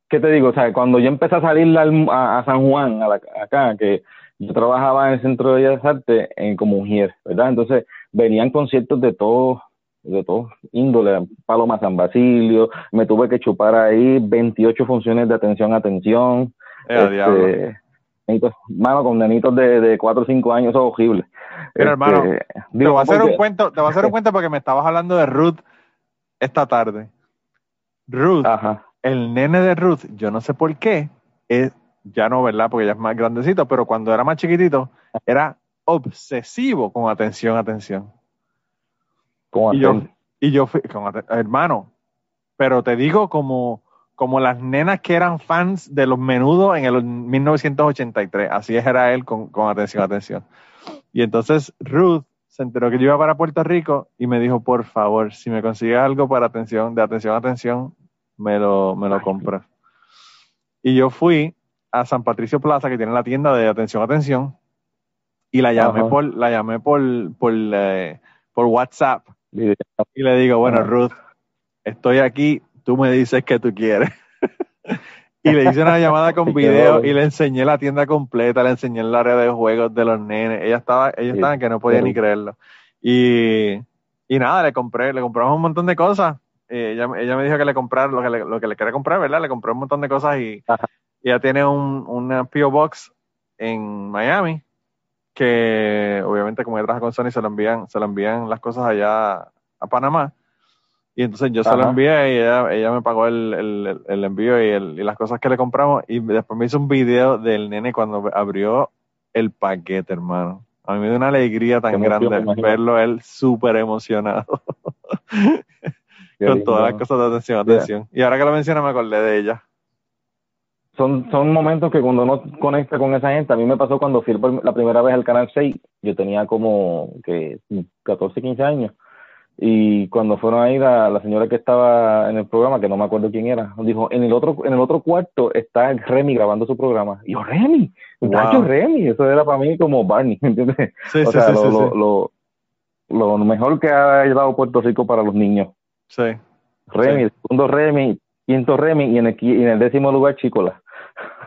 ¿qué te digo? O sea, cuando yo empecé a salir al- a, a San Juan, a la- acá, que yo trabajaba en el Centro de Bellas Artes en como mujer, ¿verdad? Entonces, venían conciertos de todos, de todos índole, Paloma San Basilio, me tuve que chupar ahí 28 funciones de atención, atención. Eh. Este, mano, con nenitos de, de 4 o 5 años, eso es horrible. Hermano, Este, Te digo, voy a hacer porque- un cuento, te voy a hacer un cuento porque me estabas hablando de Ruth esta tarde. Ruth, Ajá. el nene de Ruth, yo no sé por qué, es, ya no, ¿verdad? Porque ya es más grandecito, pero cuando era más chiquitito, era obsesivo con atención, atención. ¿Cómo Y yo, y yo fui, con hermano, pero te digo como, como las nenas que eran fans de los menudos en el 1983, así era él con, con atención, atención. Y entonces Ruth se enteró que yo iba para Puerto Rico y me dijo, por favor, si me consigues algo para atención, de atención, atención, me lo, me lo compras. Y yo fui a San Patricio Plaza, que tiene la tienda de atención, atención, y la llamé Ajá. por, la llamé por, por, eh, por WhatsApp. Y le digo, bueno, Ajá. Ruth, estoy aquí, tú me dices que tú quieres. y le hice una llamada con video y le enseñé la tienda completa, le enseñé el área de juegos de los nenes. Ella estaba, ella Sí, estaba que no podía ni creerlo. Y, y nada, le compré, le compramos un montón de cosas. Eh, ella, ella me dijo que le comprara lo que le, lo que le quería comprar, ¿verdad? Le compré un montón de cosas y Ajá. Ella tiene un, una P.O. Box en Miami que obviamente como ella trabaja con Sony se lo envían, se lo envían las cosas allá a Panamá. Y entonces yo se lo envié y ella, ella me pagó el, el, el envío y, el- y las cosas que le compramos. Y después me hizo un video del nene cuando abrió el paquete, hermano. A mí me dio una alegría tan emoción, grande verlo él súper emocionado con lindo. todas las cosas de atención, Yeah. atención. Y ahora que lo menciona me acordé de ella. Son, son momentos que cuando uno conecta con esa gente, a mí me pasó cuando fui por la primera vez al Canal 6, yo tenía como que 14, 15 años, y cuando fueron ahí la, la señora que estaba en el programa, que no me acuerdo quién era, dijo, en el otro, en el otro cuarto está Remy grabando su programa. Y yo, Remy, Wow. Remy, eso era para mí como Barney, ¿entiendes? Sí, o sí, sea, sí, lo, lo, sí. lo, lo mejor que ha dado Puerto Rico para los niños. Sí. Remy, el segundo Remy, quinto Remy, y en el, y en el décimo lugar Chicola.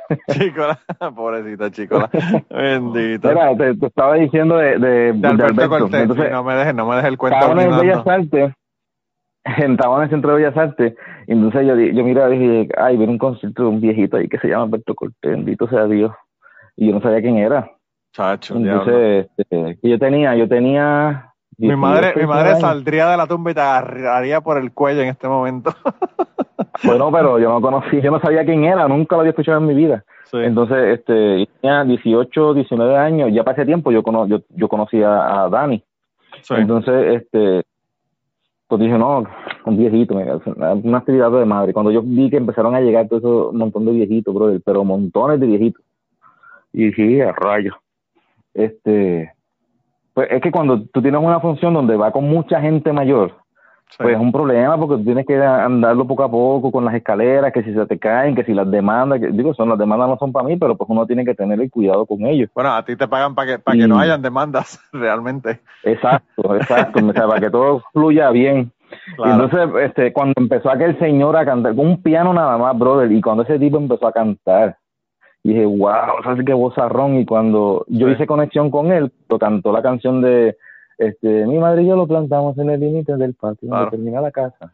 Chicola, pobrecita Chicola. Bendito. Mira, te, te estaba diciendo de, de, de Alberto, Cortés. Entonces, no me dejes, no me dejes el cuento estaban en. Bellas Artes, en el Centro de Bellas Artes, entonces yo, yo miraba y dije, ay, viene un concierto de un viejito ahí que se llama Alberto Cortés, bendito sea Dios. Y yo no sabía quién era. Chacho. Entonces, este, yo tenía, yo tenía... Mi madre, 18, mi madre 19 años. saldría de la tumba y te agarraría por el cuello en este momento. Bueno, pero yo no conocí, yo no sabía quién era, nunca lo había escuchado en mi vida. Sí. Entonces, este, tenía 18, 19 años, ya para ese tiempo yo, cono, yo, yo conocía a Dani. sí. Entonces, este, pues dije, no, un viejito, una actividad de madre. Cuando yo vi que empezaron a llegar todo eso, un montón de viejitos, brother, pero montones de viejitos. Y dije, a rayos. Este, pues es que cuando tú tienes una función donde va con mucha gente mayor, sí. pues es un problema porque tú tienes que andarlo poco a poco con las escaleras, que si se te caen, que si las demandas, que, digo, son las demandas no son para mí, pero pues uno tiene que tener el cuidado con ellos. Bueno, a ti te pagan para que, para que no hayan demandas, realmente. Exacto, exacto, o sea, para que todo fluya bien. Claro. entonces, este, cuando empezó aquel señor a cantar, con un piano nada más, brother, y cuando ese tipo empezó a cantar, dije, wow, ¿sabes qué vozarrón? Y cuando yo Sí. hice conexión con él, lo cantó la canción de, este, mi madre y yo lo plantamos en el límite del patio, Claro. donde termina la casa.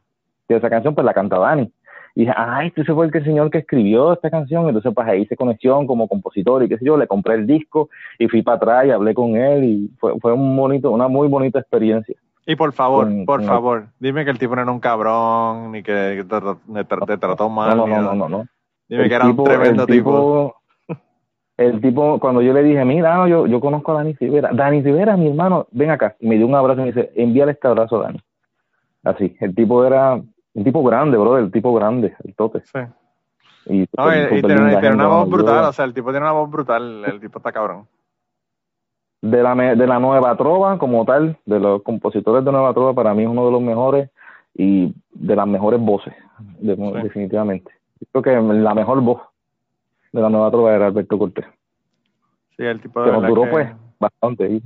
Y esa canción, pues la canta Dani. Y dije, ay, ese fue el, que el señor que escribió esta canción. Entonces, pues ahí hice conexión como compositor y qué sé yo, le compré el disco y fui para atrás y hablé con él y fue, fue un bonito, una muy bonita experiencia. Y por favor, con- por con- favor, dime que el tipo no era un cabrón, ni que te, te- te- trató mal. No, no, no, no, no, no. Dime El que era un tremendo el tipo. El tipo, cuando yo le dije, mira, no, yo, yo conozco a Dani Rivera. Dani Rivera, mi hermano, ven acá. Y me dio un abrazo y me dice, envíale este abrazo a Dani. Así, el tipo era un tipo grande, bro, el tipo grande, el tope. Sí. Y, No, y, y súper- súper tiene, una voz brutal, Yo- o sea, el tipo tiene una voz brutal, el tipo está cabrón. de la, de la Nueva Trova como tal, de los compositores de Nueva Trova, para mí es uno de los mejores y de las mejores voces, de- definitivamente. Yo creo que la mejor voz de la Nueva Trova era Alberto Cortés. Sí, el tipo de Que nos duró, que- pues, bastante.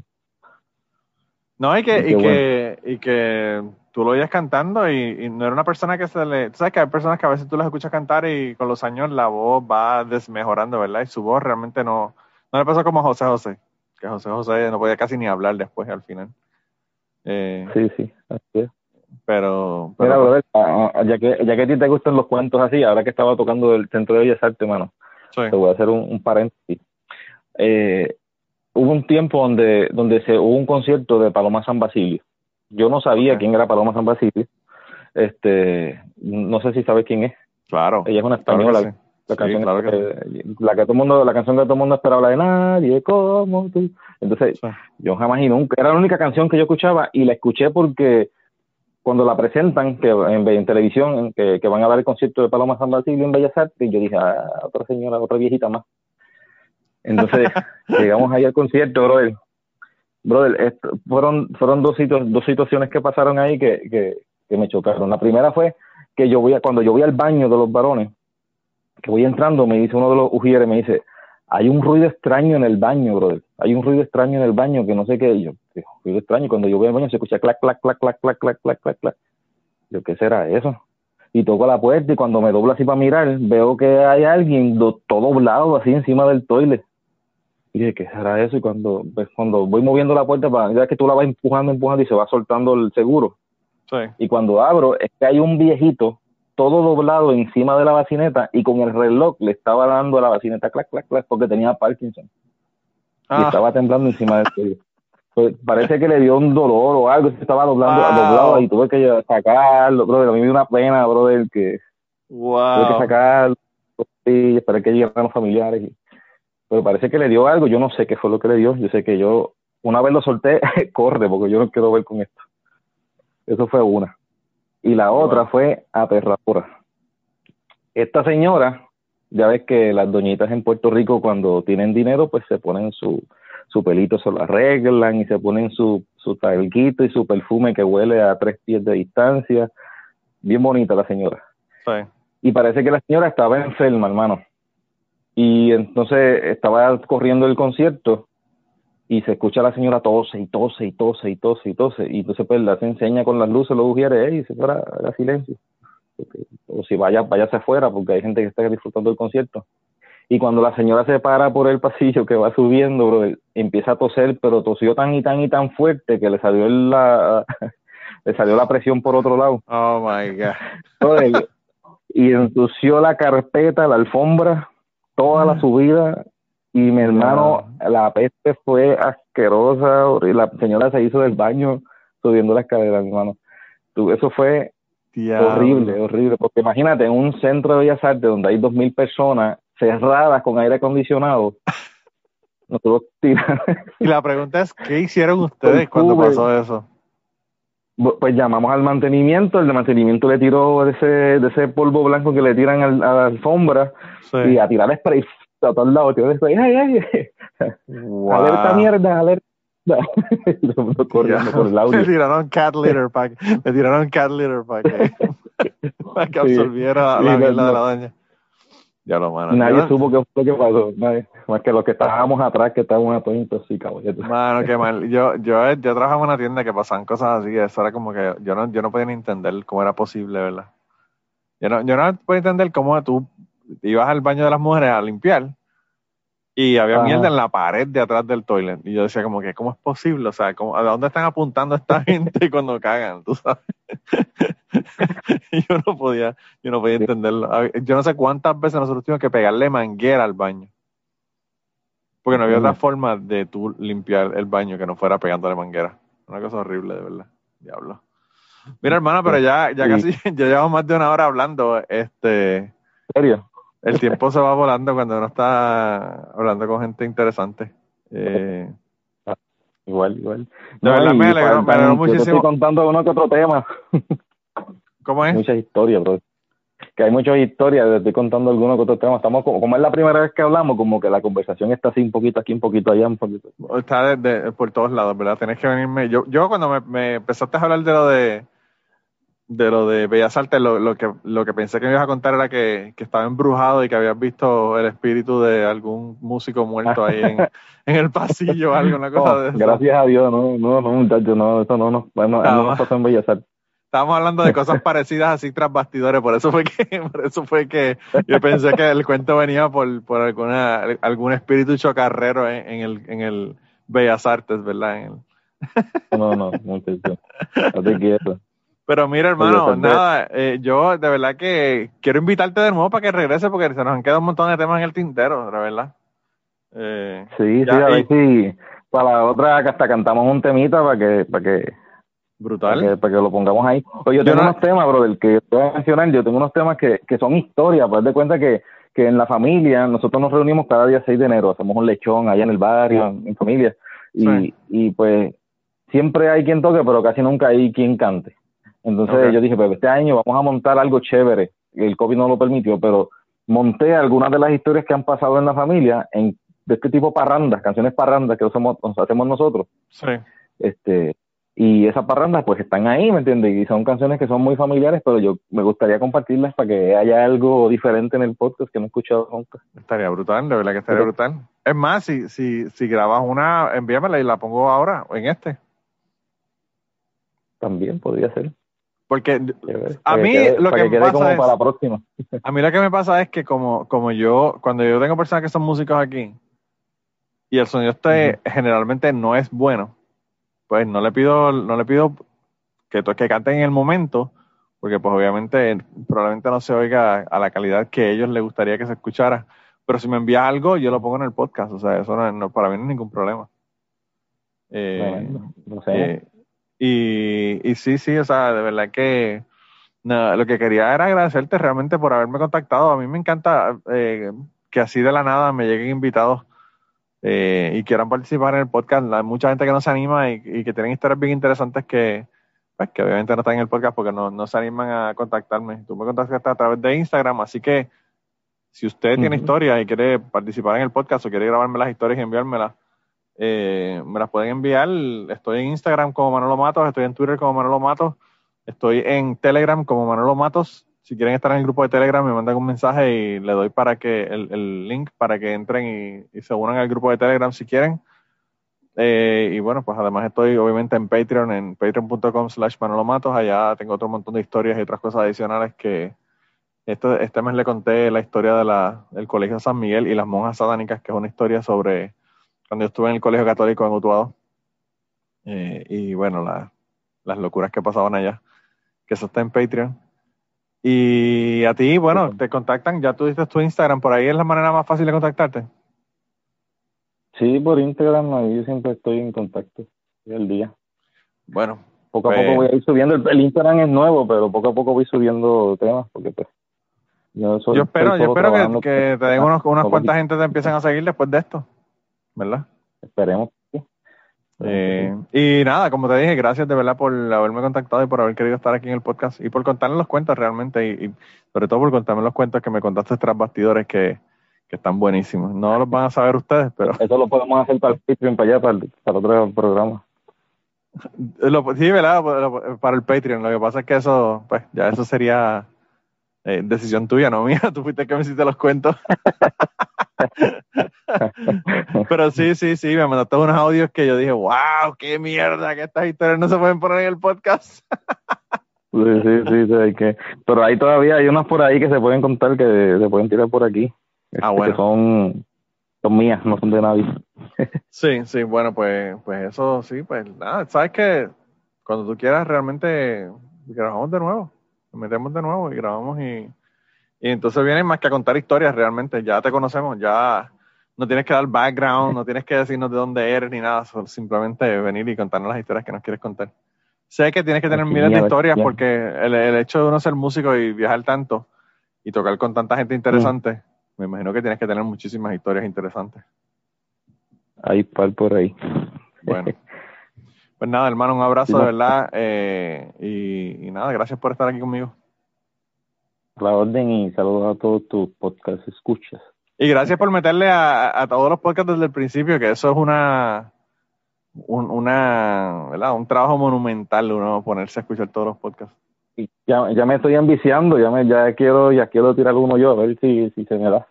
No, y que, y bueno. que, y que tú lo oyes cantando y, no era una persona que se le... Tú sabes que hay personas que a veces tú las escuchas cantar y con los años la voz va desmejorando, ¿verdad? Y su voz realmente no... No le pasó como a José José, que José José no podía casi ni hablar después al final. Eh, Sí, sí, así es. pero... Mira, pero brother, ya que, ya que a ti te gustan los cuentos así, ahora que estaba tocando el Centro de Bellas Artes, mano, sí. te voy a hacer un, un paréntesis. Eh, hubo un tiempo donde, donde se hubo un concierto de Paloma San Basilio. Yo no sabía quién era Paloma San Basilio. Este, no sé si sabes quién es. Claro. Ella es una española. La Sí, canción, claro que sí. la que todo mundo, la canción que todo el mundo esperaba la de nadie como tú. Entonces, Sí. yo jamás y nunca, era la única canción que yo escuchaba y la escuché porque cuando la presentan, que en, en televisión, que, que van a dar el concierto de Paloma San Basilio en Bellas Artes, yo dije, ah, otra señora, otra viejita más. Entonces, llegamos ahí al concierto, brother. Brother, esto- fueron, fueron dos, situ- dos situaciones que pasaron ahí que, que, que me chocaron. La primera fue que yo voy a, cuando yo voy al baño de los varones, que voy entrando, me dice uno de los ujieres, me dice, hay un ruido extraño en el baño, brother. Hay un ruido extraño en el baño que no sé qué. Yo, ¿qué ruido extraño? Cuando yo voy al baño se escucha clac, clac, clac, clac, clac, clac, clac, clac, clac. Yo, ¿qué será eso? Y toco la puerta y cuando me doblo así para mirar, veo que hay alguien do- todo doblado así encima del toilet. Y dije, ¿qué será eso? Y cuando, pues, cuando voy moviendo la puerta, para, ya que tú la vas empujando, empujando y se va soltando el seguro. Sí. Y cuando abro, es que hay un viejito todo doblado encima de la bacineta y con el reloj le estaba dando a la bacineta clac, clac, clac, porque tenía Parkinson y Ah, estaba temblando encima del cuello. Pues parece que le dio un dolor o algo, se estaba doblando, Wow. doblado y tuve que sacarlo, brother. A mí me dio una pena, brother, que tuve que sacarlo y esperar que llegaran los familiares. pero parece que le dio algo, yo no sé qué fue lo que le dio. Yo sé que yo, una vez lo solté, corre, porque yo no quiero ver con esto. Eso fue una. Y la otra fue aterradora. Esta señora, ya ves que las doñitas en Puerto Rico cuando tienen dinero, pues se ponen su, su pelito, se lo arreglan y se ponen su, su talquito y su perfume que huele a tres pies de distancia. Bien bonita la señora Sí. y parece que la señora estaba enferma, hermano. Y entonces estaba corriendo el concierto y se escucha a la señora tose y tose y tose y tose y tose. Y entonces pues la se enseña con las luces, los ujieres, y se fuera, haga silencio. Porque- o si vaya, váyase afuera, porque hay gente que está disfrutando del concierto. Y cuando la señora se para por el pasillo que va subiendo, bro, empieza a toser, pero tosió tan y tan y tan fuerte que le salió la, le salió la presión por otro lado. Oh my God. Y ensució la carpeta, la alfombra, toda la subida. Y mi hermano, la peste fue asquerosa. horrible. La señora se hizo del baño subiendo la escalera, mi hermano. Tú, eso fue Diablo. horrible, horrible. Porque imagínate, en un centro de Bellas Artes donde hay dos mil personas cerradas con aire acondicionado, nosotros tiramos, Y la pregunta es, ¿qué hicieron ustedes cuando pasó eso? pues llamamos al mantenimiento, el de mantenimiento le tiró de ese, de ese polvo blanco que le tiran al- a la alfombra Sí. y a tirar spray a todos lados, tirar spray, ay, ay, Wow. alerta mierda, alerta. Corriendo por el audio. Le tiraron cat litter que, le tiraron cat litter que, para que absorbiera Sí, la no, mierda de la doña. Ya lo mano. Nadie supo qué fue lo que pasó, nadie. más que los que estábamos atrás, que estábamos todos intoxicados. Mano, qué mal. Yo, yo, yo trabajaba en una tienda que pasaban cosas así, eso era como que yo no, yo no podía ni entender cómo era posible, ¿verdad? Yo no, yo no podía entender cómo tú ibas al baño de las mujeres a limpiar y había Ajá. mierda en la pared de atrás del toilet. Y yo decía como que, ¿cómo es posible? O sea, ¿cómo- ¿a dónde están apuntando esta gente cuando cagan? ¿Tú sabes? yo no podía, yo no podía entenderlo. Yo no sé cuántas veces nosotros tuvimos que pegarle manguera al baño. Porque no había otra Mm. forma de tú limpiar el baño que no fuera pegándole manguera. Una cosa horrible, de verdad. Diablo. Mira, hermano, pero ya, ya casi, ya llevamos más de una hora hablando. Este, ¿En serio? El tiempo se va volando cuando uno está hablando con gente interesante. Eh, Igual, igual. De verdad, y me alegró- me faltan- alegró yo te muchísimo. estoy contando uno que otro tema. ¿Cómo es? Muchas historias, bro. Que hay muchas historias, te estoy contando algunos que otros temas. Estamos como, como es la primera vez que hablamos, como que la conversación está así un poquito aquí, un poquito allá, un poquito. Está de- de- por todos lados, ¿verdad? Tenés que venirme. Yo, yo cuando me, me empezaste a hablar de lo de de lo de Bellas Artes, lo, lo, que, lo que pensé que me ibas a contar era que, que estaba embrujado y que habías visto el espíritu de algún músico muerto ahí en, en el pasillo o algo, una cosa No, de eso. gracias a Dios, no, no, no, muchachos, no, eso no, no, bueno, no va. nos pasó en Bellas Artes. Estábamos hablando de cosas parecidas así tras bastidores, por eso fue que, por eso fue que yo pensé que el cuento venía por, por alguna, algún espíritu chocarrero en, en el, en el Bellas Artes, ¿verdad? En el- No, no, muchachos, no te quiero. Pero mira, hermano, nada, eh, yo de verdad que quiero invitarte de nuevo para que regrese porque se nos han quedado un montón de temas en el tintero, de verdad. Eh, Sí, sí, a y- ver si para la otra que hasta cantamos un temita para que, para que, para brutal. que, para que lo pongamos ahí. Oye, yo Yo tengo no- unos temas, bro, del que voy a mencionar, yo tengo unos temas que, que son historia, pues de cuenta que, que en la familia, nosotros nos reunimos cada día 6 de enero, hacemos un lechón allá en el barrio, en, en familia, y, Sí. y pues siempre hay quien toque, pero casi nunca hay quien cante. Entonces yo dije, pues este año vamos a montar algo chévere, el COVID no lo permitió, pero monté algunas de las historias que han pasado en la familia en de este tipo parrandas, canciones parrandas que nos hacemos nosotros Sí. este y esas parrandas pues están ahí, ¿me entiendes? Y son canciones que son muy familiares, pero yo me gustaría compartirlas para que haya algo diferente en el podcast que no he escuchado nunca. Estaría brutal, de verdad que estaría Pero- brutal. Es más, si, si, si grabas una, envíamela y la pongo ahora, en este. También podría ser. Porque. A mí quede- lo que que me pasa como es- para la próxima. a mí lo que me pasa es que como, como yo, cuando yo tengo personas que son músicos aquí y el sonido este generalmente no es bueno, pues no le pido, no le pido que, to- que canten en el momento, porque pues obviamente probablemente no se oiga a la calidad que a ellos les gustaría que se escuchara. Pero si me envía algo, yo lo pongo en el podcast, o sea, eso no, no- para mí no es ningún problema. Eh. No sé. eh, y, y sí, sí, o sea, de verdad que no, lo que quería era agradecerte realmente por haberme contactado. A mí me encanta eh, que así de la nada me lleguen invitados eh, y quieran participar en el podcast. Hay mucha gente que no se anima y, y que tienen historias bien interesantes que, pues, que obviamente no están en el podcast porque no, no se animan a contactarme. Tú me contactaste a través de Instagram, así que si usted tiene Ujú. historia y quiere participar en el podcast o quiere grabarme las historias y enviármelas, eh, me las pueden enviar. Estoy en Instagram como Manolo Matos, estoy en Twitter como Manolo Matos, estoy en Telegram como Manolo Matos. Si quieren estar en el grupo de Telegram, me mandan un mensaje y le doy para que el, el link para que entren y, se unan al grupo de Telegram si quieren. Eh, y bueno, pues además estoy obviamente en Patreon, en patreon.com slash Manolo Matos. Allá tengo otro montón de historias y otras cosas adicionales que este, este mes le conté la historia de la, del Colegio San Miguel y las monjas satánicas, que es una historia sobre cuando yo estuve en el Colegio Católico en Utuado. Eh, y bueno, la- las locuras que pasaban allá. Que eso está en Patreon. Y a ti, bueno, te contactan, ya tú dices tu Instagram, por ahí es la manera más fácil de contactarte. Sí, por Instagram ahí yo siempre estoy en contacto el día. Bueno, Poco a Pues- poco voy a ir subiendo. El, el Instagram es nuevo, pero poco a poco voy subiendo temas porque pues yo, soy- yo espero, yo espero que, que pues, te den unos, unas cuantas gente te empiecen a seguir después de esto, ¿verdad? Esperemos. Eh, y nada, como te dije, gracias de verdad por haberme contactado y por haber querido estar aquí en el podcast y por contarme los cuentos realmente y, y sobre todo por contarme los cuentos que me contaste tras bastidores que, que están buenísimos. No los van a saber ustedes, pero Eso lo podemos hacer para el Patreon, para allá, para el, para otro programa. lo, sí, ¿verdad? Para el Patreon. Lo que pasa es que eso, pues ya eso sería eh, decisión tuya, no mía. Tú fuiste el que me hiciste los cuentos. Pero sí, sí, sí, me mandaste unos audios que yo dije, wow, qué mierda, que estas historias no se pueden poner en el podcast. Sí, sí, sí, sí, hay que... Pero ahí todavía hay unas por ahí que se pueden contar que se pueden tirar por aquí. Ah, este, bueno. Que son, son mías, no son de nadie. Sí, sí, bueno, pues, pues eso sí, pues nada, sabes que cuando tú quieras realmente grabamos de nuevo, nos metemos de nuevo y grabamos y, y entonces vienen más que a contar historias realmente, ya te conocemos, ya no tienes que dar background, no tienes que decirnos de dónde eres ni nada, solo simplemente venir y contarnos las historias que nos quieres contar. Sé que tienes que tener Sí, miles de historias porque el, el hecho de uno ser músico y viajar tanto y tocar con tanta gente interesante, me imagino que tienes que tener muchísimas historias interesantes. Hay par por ahí. Bueno. Pues nada, hermano, un abrazo de verdad. eh, y, y nada, gracias por estar aquí conmigo. La orden y saludos a todos tus podcast escuchas. Y gracias por meterle a, a todos los podcasts desde el principio, que eso es una, un, una, ¿verdad? un trabajo monumental, uno ponerse a escuchar todos los podcasts. ya, ya me estoy enviciando, ya me, ya quiero, ya quiero tirar uno yo a ver si, si se me da.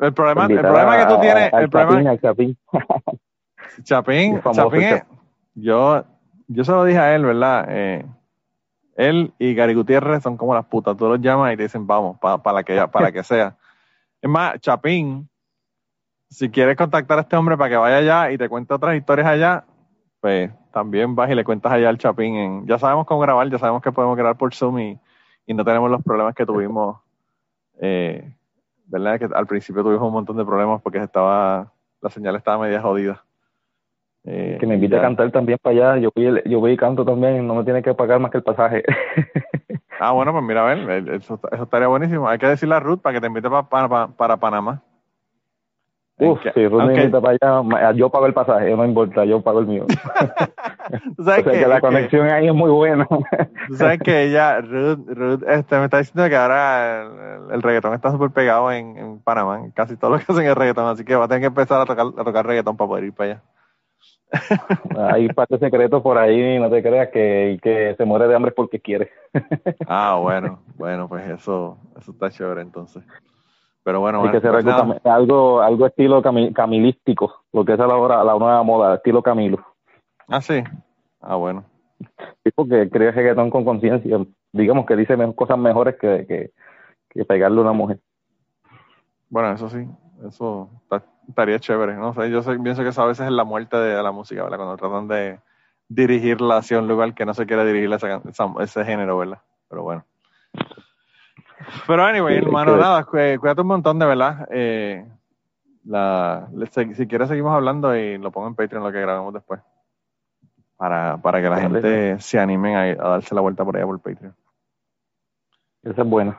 El problema, el problema que tú a- tienes, al el problema, Chapín, Chapín. Chapín, es- Chapín. yo, yo se lo dije a él, ¿verdad? Eh, él y Gary Gutiérrez son como las putas. Tú los llamas y te dicen, vamos, para la que, para que sea. Es más, Chapín, si quieres contactar a este hombre para que vaya allá y te cuente otras historias allá, pues también vas y le cuentas allá al Chapín. En, ya sabemos cómo grabar, ya sabemos que podemos grabar por Zoom y, y no tenemos los problemas que tuvimos. Eh, ¿Verdad? Que al principio tuvimos un montón de problemas porque estaba la señal estaba media jodida. Eh, Que me invite a cantar también para allá. Yo voy, yo voy y canto también, no me tiene que pagar más que el pasaje. Ah, bueno, pues mira, a ver, eh, eso, eso estaría buenísimo. Hay que decirle a Ruth para que te invite pa- pa- pa- para Panamá. Uf, si Ruth me invita para allá, yo pago el pasaje, no importa, yo pago el mío. tú o sea que, que la que- conexión ahí es muy buena. tú sabes que ella, Ruth, Ruth este, me está diciendo que ahora el, el reggaetón está súper pegado en, en Panamá. Casi todo lo que hacen es reggaetón, así que va a tener que empezar a tocar, a tocar reggaetón para poder ir para allá. Hay parte secreto por ahí, no te creas que, que se muere de hambre porque quiere. Ah, bueno, bueno, pues eso, eso está chévere entonces. Pero bueno, que bueno, hacer pues cami- algo, algo estilo cami- camilístico, lo que es ahora la nueva moda, estilo Camilo. Ah, sí. Ah, bueno. Sí, porque crea reggaetón con conciencia. Digamos que dice cosas mejores que, que, que pegarle a una mujer. Bueno, eso sí, eso ta- estaría chévere. No sé, yo sé- pienso que eso a veces es la muerte de la música, ¿verdad? Cuando tratan de dirigirla hacia un lugar que no se quiere dirigir ese género, ¿verdad? Pero bueno. Pero anyway, hermano, que- nada, cu- cuídate un montón de verdad. Eh, la, si si quieres seguimos hablando y lo pongo en Patreon lo que grabamos después. Para, para que la Vale. gente se animen a, a darse la vuelta por allá por Patreon. Esa es buena.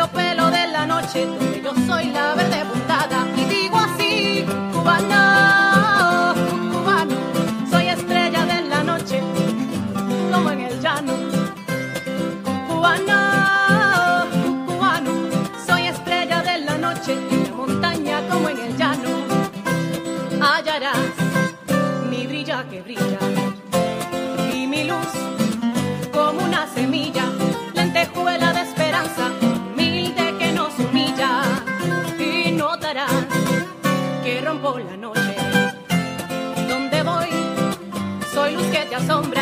Terciopelo de la noche, donde yo soy la verde puntada. Y digo así, soy